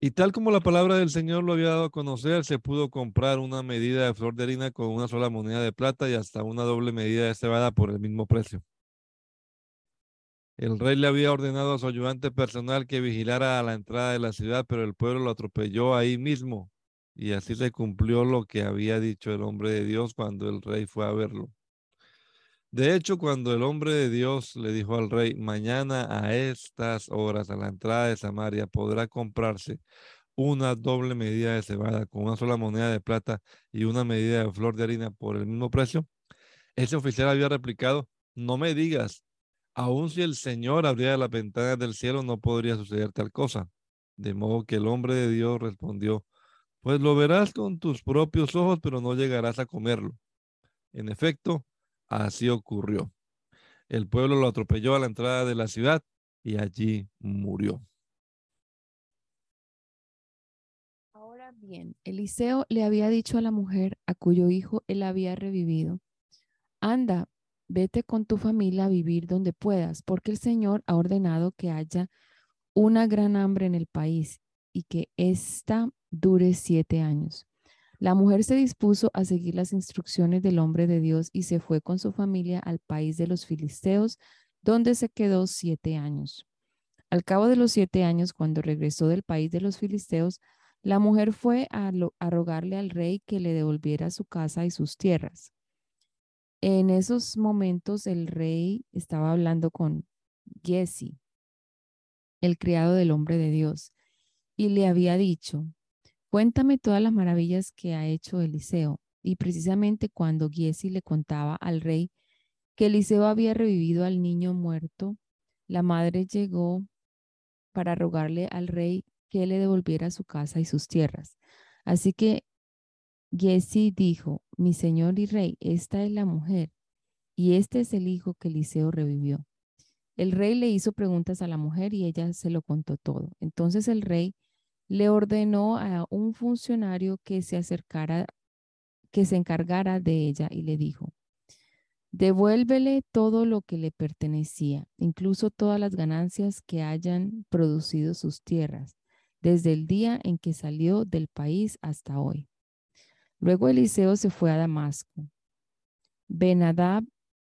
Y tal como la palabra del Señor lo había dado a conocer, se pudo comprar una medida de flor de harina con una sola moneda de plata y hasta una doble medida de cebada por el mismo precio. El rey le había ordenado a su ayudante personal que vigilara a la entrada de la ciudad, pero el pueblo lo atropelló ahí mismo. Y así se cumplió lo que había dicho el hombre de Dios cuando el rey fue a verlo. De hecho, cuando el hombre de Dios le dijo al rey, mañana a estas horas a la entrada de Samaria podrá comprarse una doble medida de cebada con una sola moneda de plata y una medida de flor de harina por el mismo precio, ese oficial había replicado, no me digas, aun si el Señor abriera las ventanas del cielo no podría suceder tal cosa. De modo que el hombre de Dios respondió, pues lo verás con tus propios ojos, pero no llegarás a comerlo. En efecto, Así ocurrió. El pueblo lo atropelló a la entrada de la ciudad y allí murió. Bien, Eliseo le había dicho a la mujer a cuyo hijo él había revivido, anda, vete con tu familia a vivir donde puedas, porque el Señor ha ordenado que haya una gran hambre en el país y que ésta dure siete años. La mujer se dispuso a seguir las instrucciones del hombre de Dios y se fue con su familia al país de los filisteos, donde se quedó siete años. Al cabo de los siete años, cuando regresó del país de los filisteos, la mujer fue a, rogarle al rey que le devolviera su casa y sus tierras. En esos momentos el rey estaba hablando con Jesse, el criado del hombre de Dios, y le había dicho, cuéntame todas las maravillas que ha hecho Eliseo. Y precisamente cuando Jesse le contaba al rey que Eliseo había revivido al niño muerto, la madre llegó para rogarle al rey que le devolviera su casa y sus tierras. Así que Jesse dijo, mi señor y rey, esta es la mujer y este es el hijo que Eliseo revivió. El rey le hizo preguntas a la mujer y ella se lo contó todo. Entonces el rey le ordenó a un funcionario que se acercara, que se encargara de ella y le dijo, Devuélvele todo lo que le pertenecía, incluso todas las ganancias que hayan producido sus tierras, desde el día en que salió del país hasta hoy. Luego Eliseo se fue a Damasco. Benadab,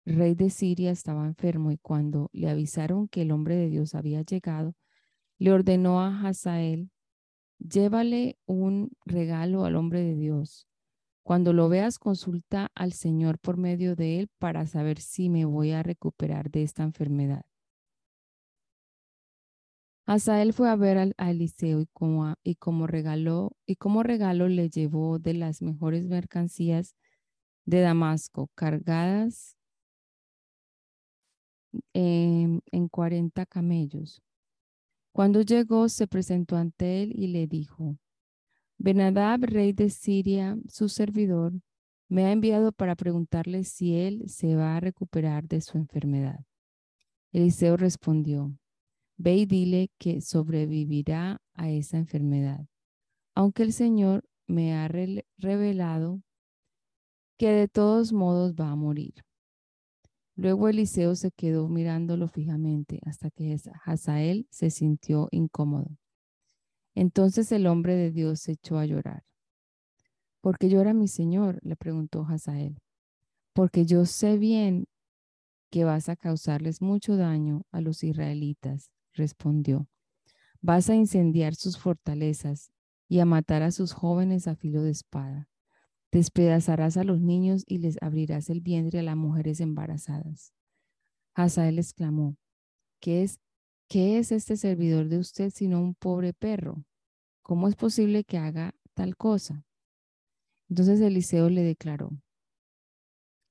rey de Siria, estaba enfermo y cuando le avisaron que el hombre de Dios había llegado, le ordenó a Hazael, llévale un regalo al hombre de Dios cuando lo veas, consulta al Señor por medio de él para saber si me voy a recuperar de esta enfermedad. Asael fue a ver a Eliseo y como, y como regaló y como regalo le llevó de las mejores mercancías de Damasco, cargadas en, en 40 camellos. Cuando llegó, se presentó ante él y le dijo, Benadab, rey de Siria, su servidor, me ha enviado para preguntarle si él se va a recuperar de su enfermedad. Eliseo respondió, ve y dile que sobrevivirá a esa enfermedad, aunque el Señor me ha revelado que de todos modos va a morir. Luego Eliseo se quedó mirándolo fijamente hasta que Hazael se sintió incómodo. Entonces el hombre de Dios se echó a llorar. ¿Por qué llora mi señor? le preguntó Hazael. Porque yo sé bien que vas a causarles mucho daño a los israelitas, respondió. Vas a incendiar sus fortalezas y a matar a sus jóvenes a filo de espada. Despedazarás a los niños y les abrirás el vientre a las mujeres embarazadas. Hazael exclamó, ¿qué es ¿qué es este servidor de usted sino un pobre perro? ¿Cómo es posible que haga tal cosa? Entonces Eliseo le declaró,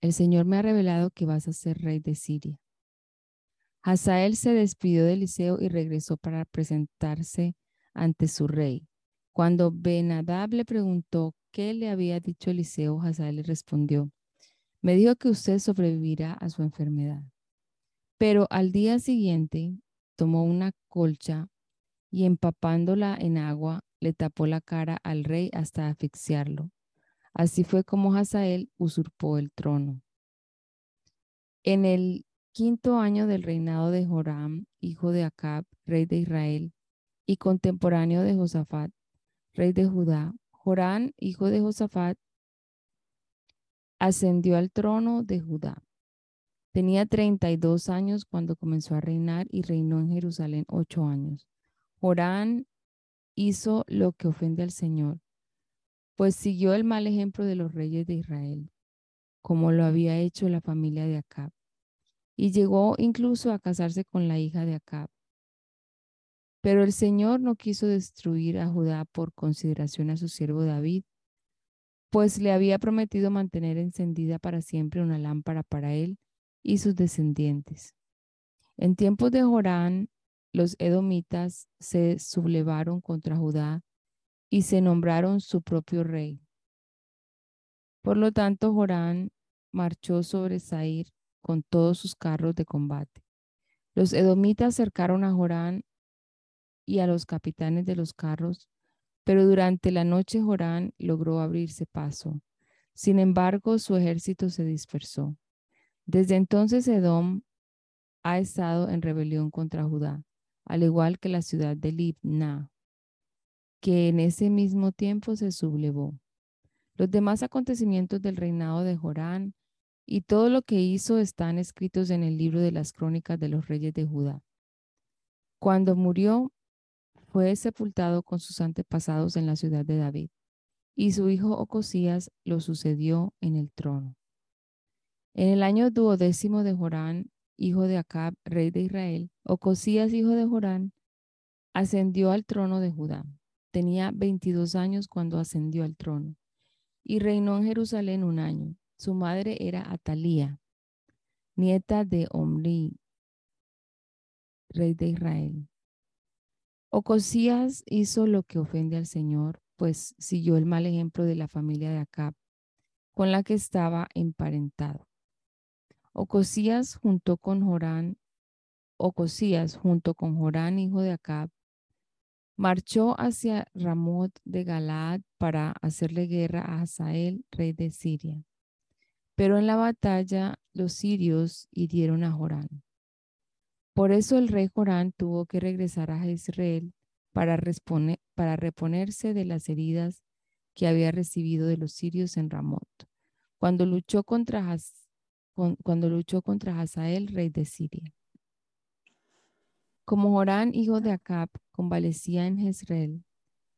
el Señor me ha revelado que vas a ser rey de Siria. Hazael se despidió de Eliseo y regresó para presentarse ante su rey. Cuando Benadab le preguntó qué le había dicho Eliseo, Hazael le respondió, me dijo que usted sobrevivirá a su enfermedad. Pero al día siguiente, tomó una colcha y empapándola en agua, le tapó la cara al rey hasta asfixiarlo. Así fue como Hazael usurpó el trono. En el quinto año del reinado de Joram, hijo de Acab, rey de Israel, y contemporáneo de Josafat, rey de Judá, Joram, hijo de Josafat, ascendió al trono de Judá. Tenía 32 años cuando comenzó a reinar y reinó en Jerusalén ocho años. Jorán hizo lo que ofende al Señor, pues siguió el mal ejemplo de los reyes de Israel, como lo había hecho la familia de Acab, y llegó incluso a casarse con la hija de Acab. Pero el Señor no quiso destruir a Judá por consideración a su siervo David, pues le había prometido mantener encendida para siempre una lámpara para él y sus descendientes. En tiempos de Jorán, los edomitas se sublevaron contra Judá y se nombraron su propio rey. Por lo tanto, Jorán marchó sobre Sair con todos sus carros de combate. Los edomitas cercaron a Jorán y a los capitanes de los carros, Pero durante la noche Jorán logró abrirse paso. Sin embargo, su ejército se dispersó. Desde entonces Edom ha estado en rebelión contra Judá, al igual que la ciudad de Libna, que en ese mismo tiempo se sublevó. Los demás acontecimientos del reinado de Jorán y todo lo que hizo están escritos en el libro de las crónicas de los reyes de Judá. Cuando murió, fue sepultado con sus antepasados en la ciudad de David, y su hijo Ocosías lo sucedió en el trono. En el año duodécimo de Jorán, hijo de Acab, rey de Israel, Ocosías, hijo de Jorán, ascendió al trono de Judá. Tenía 22 años cuando ascendió al trono y reinó en Jerusalén un año. Su madre era Atalía, nieta de Omri, rey de Israel. Ocosías hizo lo que ofende al Señor, pues siguió el mal ejemplo de la familia de Acab, con la que estaba emparentado. Ocosías junto con Jorán, Ocosías junto con Jorán, hijo de Acab, marchó hacia Ramot de Galaad para hacerle guerra a Hazael, rey de Siria. Pero en la batalla los sirios hirieron a Jorán. Por eso el rey Jorán tuvo que regresar a Israel para, para reponerse de las heridas que había recibido de los sirios en Ramot, cuando luchó contra, cuando luchó contra Hazael, rey de Siria. Como Jorán, hijo de Acab, convalecía en Jezreel,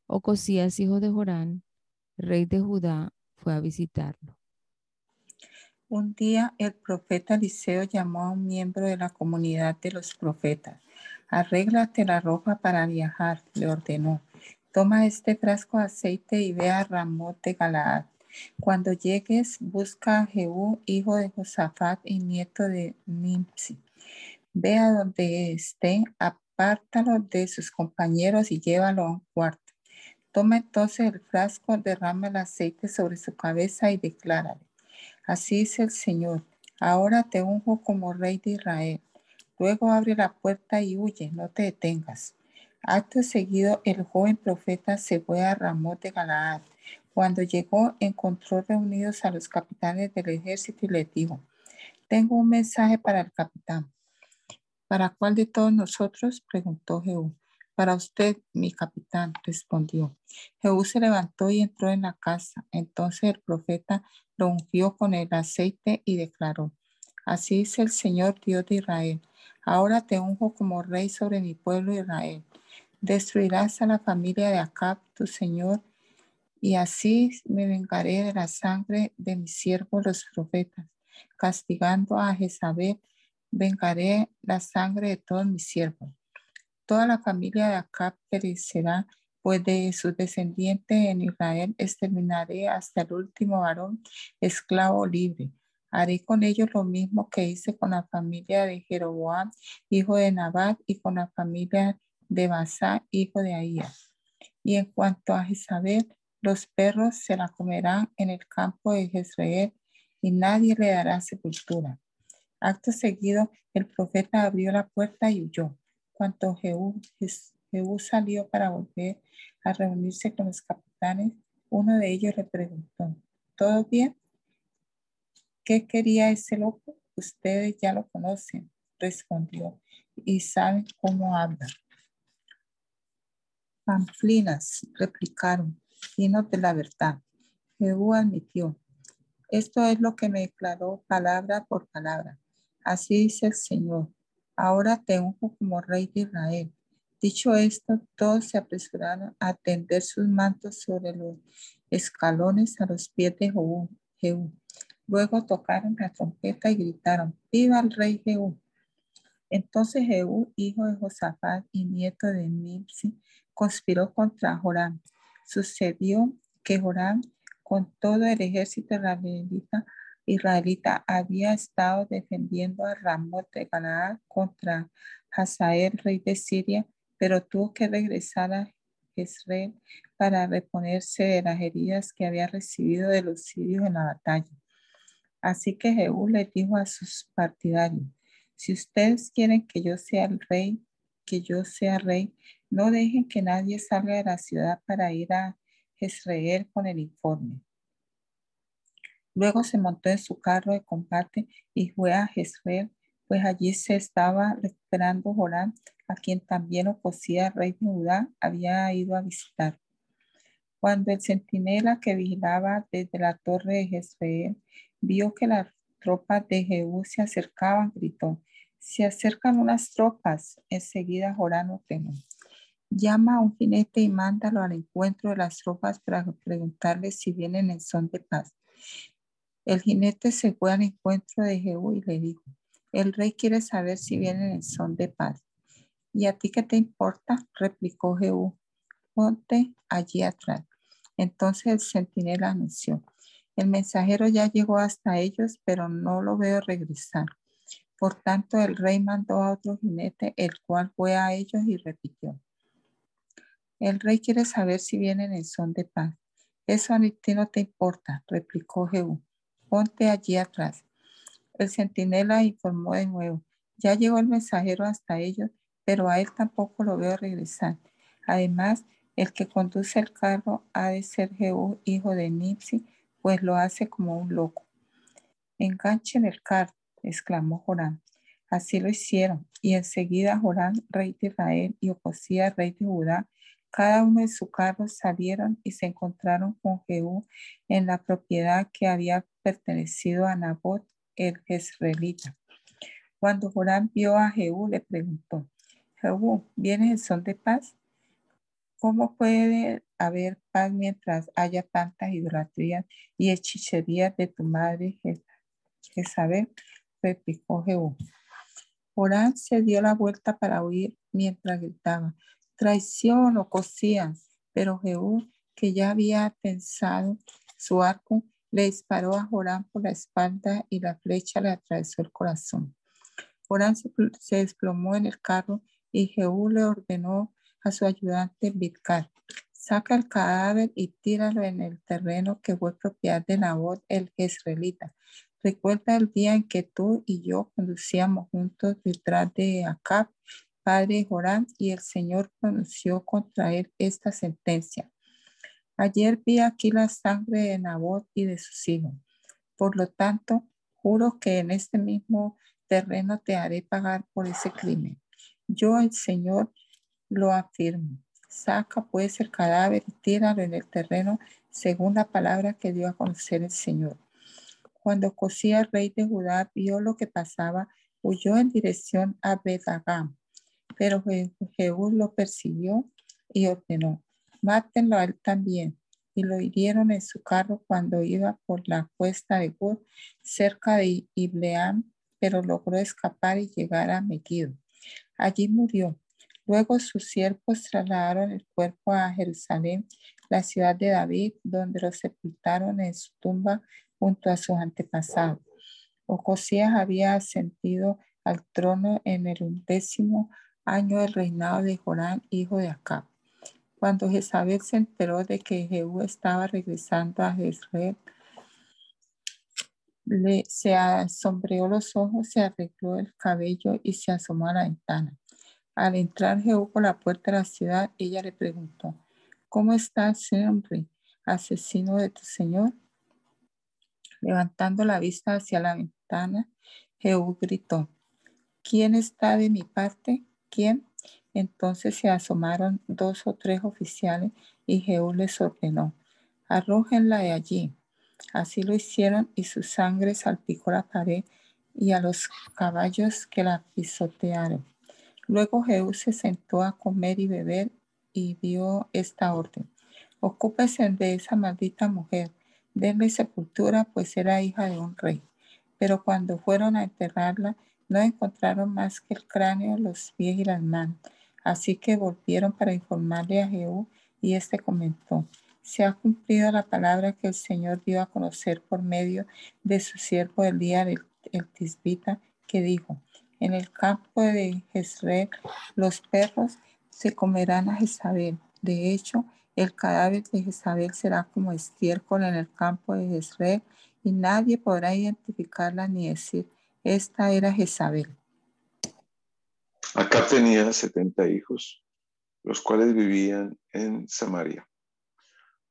Ocosías, hijo de Jorán, rey de Judá, fue a visitarlo. Un día el profeta Eliseo llamó a un miembro de la comunidad de los profetas. Arréglate la ropa para viajar, le ordenó. Toma este frasco de aceite y ve a Ramot de Galaad. Cuando llegues, busca a Jehú, hijo de Josafat y nieto de Nimsi. Ve a donde esté, apártalo de sus compañeros y llévalo a un cuarto. Toma entonces el frasco, derrama el aceite sobre su cabeza y declárale Así dice el Señor, ahora te unjo como rey de Israel. Luego abre la puerta y huye, no te detengas. Acto seguido, el joven profeta se fue a Ramón de Galaad. Cuando llegó, encontró reunidos a los capitanes del ejército y les dijo, tengo un mensaje para el capitán. ¿Para cuál de todos nosotros? preguntó Jehú. Para usted, mi capitán, respondió. Jehú se levantó y entró en la casa. Entonces el profeta lo ungió con el aceite y declaró, así dice el Señor Dios de Israel, ahora te unjo como rey sobre mi pueblo Israel. Destruirás a la familia de Acab, tu Señor, y así me vengaré de la sangre de mis siervos los profetas. Castigando a Jezabel, vengaré la sangre de todos mis siervos. Toda la familia de Acab perecerá pues de sus descendientes en Israel exterminaré hasta el último varón esclavo libre. Haré con ellos lo mismo que hice con la familia de Jeroboam, hijo de Nabat, y con la familia de Basá, hijo de Ahía. Y en cuanto a Jezabel, los perros se la comerán en el campo de Jezreel y nadie le dará sepultura. Acto seguido, el profeta abrió la puerta y huyó. Cuanto Jehú, Jehú salió para volver a reunirse con los capitanes, uno de ellos le preguntó, ¿todo bien? ¿Qué quería ese loco? Ustedes ya lo conocen, respondió, y saben cómo habla. Panflinas, replicaron, llenos de la verdad. Jehú admitió, esto es lo que me declaró palabra por palabra. Así dice el Señor, ahora te unjo como rey de Israel Dicho esto, todos se apresuraron a tender sus mantos sobre los escalones a los pies de Jehú. Luego tocaron la trompeta y gritaron, ¡Viva el rey Jehú! Entonces Jehú, hijo de Josafat y nieto de Nimsi, conspiró contra Joram. Sucedió que Joram, con todo el ejército israelita, había estado defendiendo a Ramot de Galaad contra Hazael, rey de Siria, pero tuvo que regresar a Jezreel para reponerse de las heridas que había recibido de los sirios en la batalla. Así que Jehú le dijo a sus partidarios, si ustedes quieren que yo sea el rey, que yo sea rey, No dejen que nadie salga de la ciudad para ir a Jezreel con el informe. Luego se montó en su carro de combate y fue a Jezreel, pues allí se estaba recuperando Joram, a quien también Ocosía, rey de Judá, había ido a visitar. Cuando el centinela que vigilaba desde la torre de Jezreel vio que las tropas de Jehú se acercaban, gritó, se acercan unas tropas. Enseguida Jorán ordenó, llama a un jinete y mándalo al encuentro de las tropas para preguntarle si vienen en son de paz. El jinete se fue al encuentro de Jehú y le dijo, el rey quiere saber si vienen en son de paz. ¿Y a ti qué te importa? replicó Jehú. Ponte allí atrás. Entonces el centinela anunció, el mensajero ya llegó hasta ellos, pero no lo veo regresar. Por tanto, el rey mandó a otro jinete, el cual fue a ellos y repitió. El rey quiere saber si vienen en son de paz. Eso a ti no te importa, replicó Jehú. Ponte allí atrás. El centinela informó de nuevo. Ya llegó el mensajero hasta ellos, pero a él tampoco lo veo regresar. Además, el que conduce el carro ha de ser Jehú, hijo de Nipsi, pues lo hace como un loco. Enganchen el carro, exclamó Joram. Así lo hicieron, y enseguida Joram, rey de Israel, y Ocosía, rey de Judá, cada uno de su carro salieron y se encontraron con Jehú en la propiedad que había pertenecido a Nabot el Jezreelita. Cuando Joram vio a Jehú, le preguntó, Jehú, ¿vienes en son de paz? ¿Cómo puede haber paz mientras haya tantas idolatrías y hechicerías de tu madre Jezabel? replicó Jehú. Orán se dio la vuelta para huir mientras gritaba, traición o cosías, pero Jehú, que ya había pensado su arco, le disparó a Jorán por la espalda y la flecha le atravesó el corazón. Jorán se desplomó en el carro y Jehú le ordenó a su ayudante Bitcar, saca el cadáver y tíralo en el terreno que fue propiedad de Nabot el Jezreelita. Recuerda el día en que tú y yo conducíamos juntos detrás de Acab, padre de Joram, y el Señor pronunció contra él esta sentencia. Ayer vi aquí la sangre de Nabot y de sus hijos. Por lo tanto, juro que en este mismo terreno te haré pagar por ese crimen. Yo, el Señor, lo afirmo. Saca pues el cadáver y tíralo en el terreno según la palabra que dio a conocer el Señor. Cuando Cosía, rey de Judá, vio lo que pasaba, huyó en dirección a Bedagam. Pero Jehú lo persiguió y ordenó, mátenlo a él también. Y lo hirieron en su carro cuando iba por la cuesta de Gur, cerca de Ibleam, pero logró escapar y llegar a Megiddo. Allí murió Luego sus siervos trasladaron el cuerpo a Jerusalén, la ciudad de David, donde lo sepultaron en su tumba junto a sus antepasados. Ocosías había ascendido al trono en el undécimo año del reinado de Jorán, hijo de Acab. Cuando Jezabel se enteró de que Jehú estaba regresando a Jezreel, le, se asombreó los ojos, se arregló el cabello y se asomó a la ventana. Al entrar Jehú por la puerta de la ciudad, ella le preguntó, ¿cómo estás, hombre, asesino de tu señor? Levantando la vista hacia la ventana, Jehú gritó, ¿quién está de mi parte? ¿Quién? Entonces se asomaron dos o tres oficiales y Jehú les ordenó, arrójenla de allí. Así lo hicieron y su sangre salpicó la pared y a los caballos que la pisotearon. Luego Jehú se sentó a comer y beber y dio esta orden. Ocúpese de esa maldita mujer, denle sepultura, pues era hija de un rey. Pero cuando fueron a enterrarla, no encontraron más que el cráneo, los pies y las manos. Así que volvieron para informarle a Jehú y éste comentó, se ha cumplido la palabra que el Señor dio a conocer por medio de su siervo el día del tisbita, que dijo, en el campo de Jezreel, los perros se comerán a Jezabel. De hecho, el cadáver de Jezabel será como estiércol en el campo de Jezreel y nadie podrá identificarla ni decir, esta era Jezabel. Acá tenía 70 hijos. los cuales vivían en Samaria.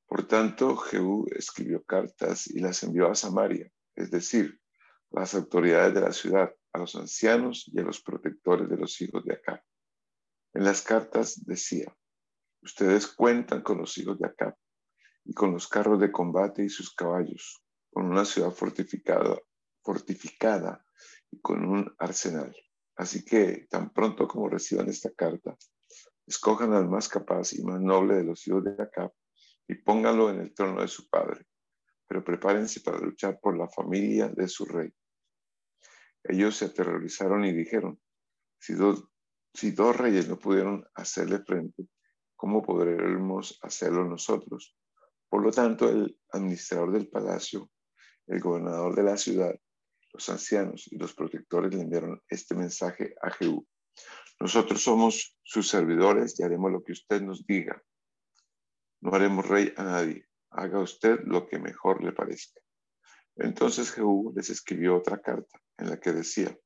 Por tanto, Jehú escribió cartas y las envió a Samaria, es decir, a las autoridades de la ciudad, a los ancianos y a los protectores de los hijos de Acab. En las cartas decía, ustedes cuentan con los hijos de Acab y con los carros de combate y sus caballos, con una ciudad fortificada, fortificada y con un arsenal. Así que tan pronto como reciban esta carta, escojan al más capaz y más noble de los hijos de Acab y pónganlo en el trono de su padre, pero prepárense para luchar por la familia de su rey. Ellos se aterrorizaron y dijeron, si dos, si dos reyes no pudieron hacerle frente, ¿cómo podremos hacerlo nosotros? Por lo tanto, el administrador del palacio, el gobernador de la ciudad, los ancianos y los protectores le enviaron este mensaje a Jehú. Nosotros somos sus servidores y haremos lo que usted nos diga. No haremos rey a nadie. Haga usted lo que mejor le parezca. Entonces Jehú les escribió otra carta en la que decía,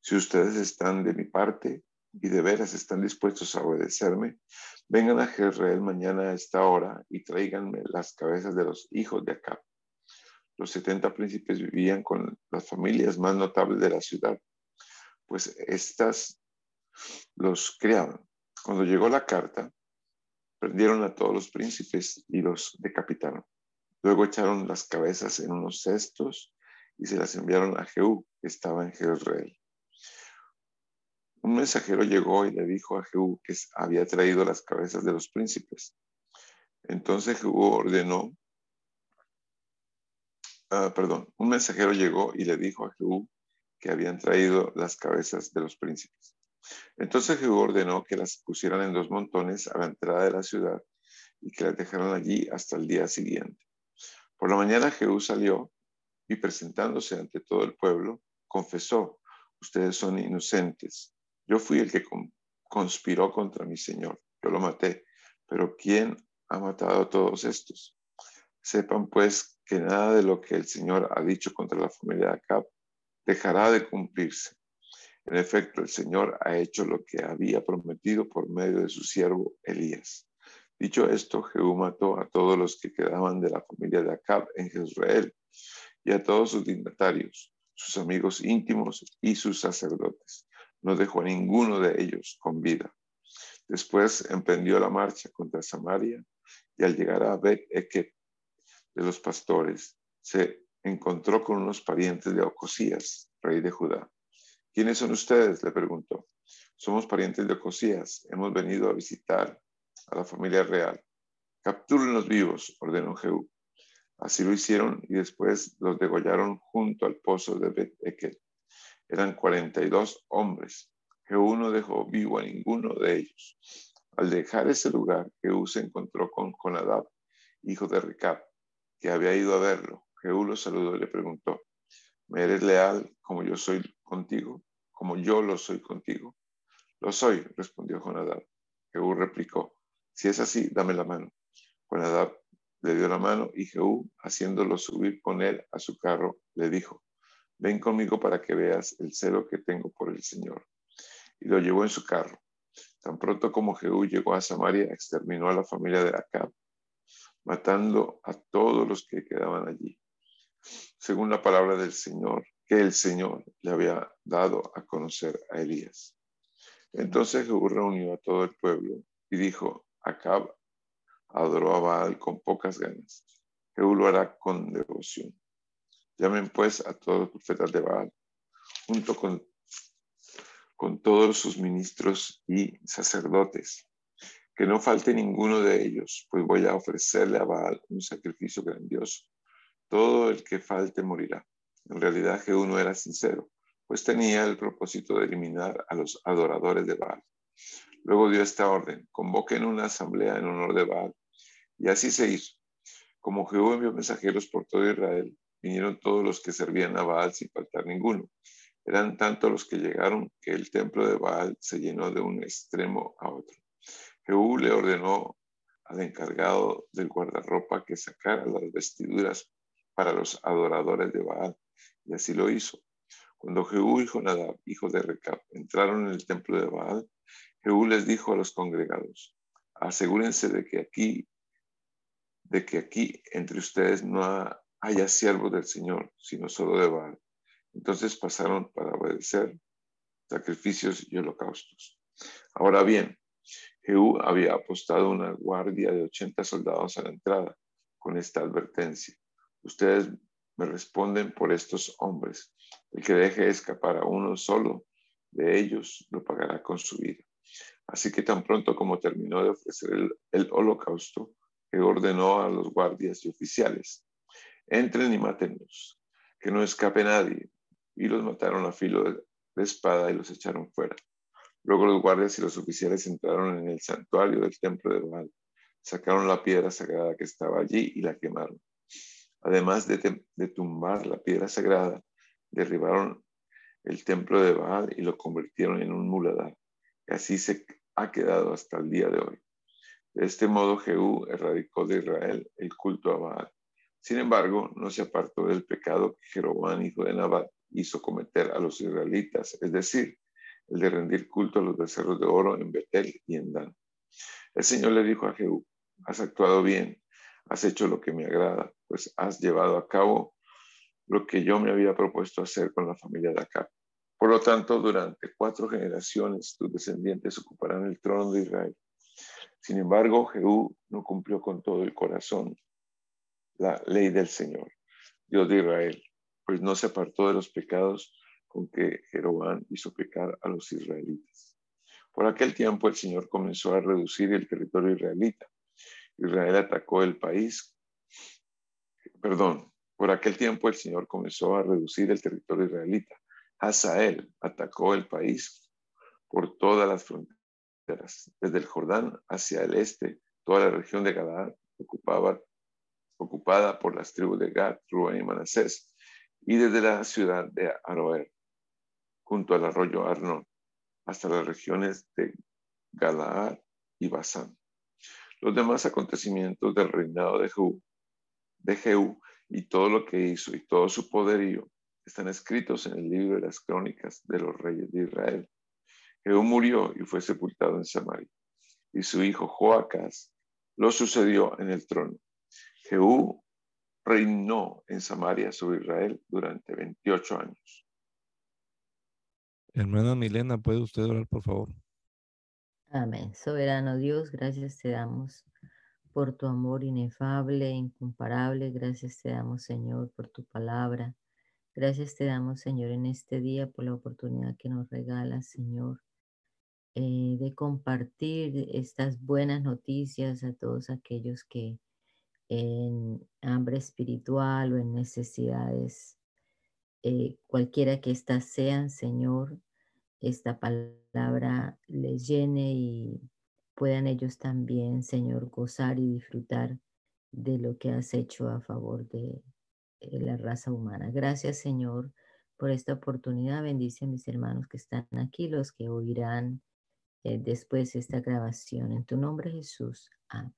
si ustedes están de mi parte y de veras están dispuestos a obedecerme, vengan a Jezreel mañana a esta hora y tráiganme las cabezas de los hijos de Acab los 70 príncipes vivían con las familias más notables de la ciudad, pues éstas los criaban. Cuando llegó la carta, prendieron a todos los príncipes y los decapitaron. Luego echaron las cabezas en unos cestos y se las enviaron a Jehú, que estaba en Jezreel. Un mensajero llegó y le dijo a Jehú que había traído las cabezas de los príncipes. Entonces Jehú ordenó Ah, perdón, un mensajero llegó y le dijo a Jehú que habían traído las cabezas de los príncipes. Entonces Jehú ordenó que las pusieran en dos montones a la entrada de la ciudad y que las dejaran allí hasta el día siguiente. Por la mañana Jehú salió y presentándose ante todo el pueblo, confesó, ustedes son inocentes. Yo fui el que conspiró contra mi Señor. Yo lo maté. Pero ¿quién ha matado a todos estos? Sepan pues que nada de lo que el Señor ha dicho contra la familia de Acab dejará de cumplirse. En efecto, el Señor ha hecho lo que había prometido por medio de su siervo Elías. Dicho esto, Jehú mató a todos los que quedaban de la familia de Acab en Jezreel y a todos sus dignatarios, sus amigos íntimos y sus sacerdotes. No dejó a ninguno de ellos con vida. Después emprendió la marcha contra Samaria y al llegar a Bet Eket, de los pastores, se encontró con unos parientes de Ocosías, rey de Judá. ¿Quiénes son ustedes? le preguntó. Somos parientes de Ocosías. Hemos venido a visitar a la familia real. Capturen los vivos, ordenó Jehú. Así lo hicieron y después los degollaron junto al pozo de Bet Ekel. Eran 42 hombres. Jehú no dejó vivo a ninguno de ellos. Al dejar ese lugar, Jehú se encontró con Jonadab, hijo de Recab, que había ido a verlo. Jehú lo saludó y le preguntó, ¿me eres leal como yo soy contigo? Como yo lo soy contigo. Lo soy, respondió Jonadab. Jehú replicó, si es así, dame la mano. Jonadab le dio la mano y Jehú, haciéndolo subir con él a su carro, le dijo, ven conmigo para que veas el celo que tengo por el Señor. Y lo llevó en su carro. Tan pronto como Jehú llegó a Samaria, exterminó a la familia de Acab matando a todos los que quedaban allí, según la palabra del Señor, que el Señor le había dado a conocer a Elías. Entonces Jehú reunió a todo el pueblo y dijo, Acab adoró a Baal con pocas ganas. Jehú lo hará con devoción. Llamen pues a todos los profetas de Baal, junto con, con todos sus ministros y sacerdotes, que no falte ninguno de ellos, pues voy a ofrecerle a Baal un sacrificio grandioso. Todo el que falte morirá. En realidad Jehú no era sincero, pues tenía el propósito de eliminar a los adoradores de Baal. Luego dio esta orden, convoquen una asamblea en honor de Baal. Y así se hizo. Como Jehú envió mensajeros por todo Israel, vinieron todos los que servían a Baal sin faltar ninguno. Eran tantos los que llegaron que el templo de Baal se llenó de un extremo a otro. Jehú le ordenó al encargado del guardarropa que sacara las vestiduras para los adoradores de Baal, y así lo hizo. Cuando Jehú y Jonadab, hijo de Recab, entraron en el templo de Baal, Jehú les dijo a los congregados, asegúrense de que aquí, de que aquí entre ustedes no haya siervos del Señor, sino solo de Baal. Entonces pasaron para obedecer sacrificios y holocaustos. Ahora bien, Jehú había apostado una guardia de 80 soldados a la entrada con esta advertencia. Ustedes me responden por estos hombres. El que deje escapar a uno solo de ellos lo pagará con su vida. Así que tan pronto como terminó de ofrecer el, holocausto, ordenó a los guardias y oficiales, entren y mátenlos, que no escape nadie. Y los mataron a filo de, de espada y los echaron fuera. Luego los guardias y los oficiales entraron en el santuario del templo de Baal, sacaron la piedra sagrada que estaba allí y la quemaron. Además de, tumbar la piedra sagrada, derribaron el templo de Baal y lo convirtieron en un muladar. Y así se ha quedado hasta el día de hoy. De este modo Jehú erradicó de Israel el culto a Baal. Sin embargo, no se apartó del pecado que Jeroboam, hijo de Nabat, hizo cometer a los israelitas, es decir, el de rendir culto a los becerros de oro en Betel y en Dan. El Señor le dijo a Jehú, has actuado bien, has hecho lo que me agrada, pues has llevado a cabo lo que yo me había propuesto hacer con la familia de Acab. Por lo tanto, durante cuatro generaciones tus descendientes ocuparán el trono de Israel. Sin embargo, Jehú no cumplió con todo el corazón la ley del Señor, Dios de Israel, pues no se apartó de los pecados con que Jeroboam hizo pecar a los israelitas. Por aquel tiempo el Señor comenzó a reducir el territorio israelita. Israel atacó el país, perdón, por aquel tiempo el Señor comenzó a reducir el territorio israelita. Hazael atacó el país por todas las fronteras, desde el Jordán hacia el este, toda la región de Galaad ocupaba, ocupada por las tribus de Gad, Rubén y Manasés, y desde la ciudad de Aroer, junto al arroyo Arnón, hasta las regiones de Galaad y Basán. Los demás acontecimientos del reinado de Jehú, de Jehú y todo lo que hizo y todo su poderío están escritos en el libro de las crónicas de los reyes de Israel. Jehú murió y fue sepultado en Samaria, y su hijo Joacás lo sucedió en el trono. Jehú reinó en Samaria sobre Israel durante 28 años. Hermana Milena, ¿puede usted orar, por favor? Amén. Soberano Dios, gracias te damos por tu amor inefable, incomparable. Gracias te damos, Señor, por tu palabra. Gracias te damos, Señor, en este día por la oportunidad que nos regalas, Señor, eh, de compartir estas buenas noticias a todos aquellos que en hambre espiritual o en necesidades, eh, cualquiera que éstas sean, Señor, esta palabra les llene y puedan ellos también, Señor, gozar y disfrutar de lo que has hecho a favor de la raza humana. Gracias, Señor, por esta oportunidad. Bendice a mis hermanos que están aquí, los que oirán eh, después esta grabación. En tu nombre, Jesús. Amén.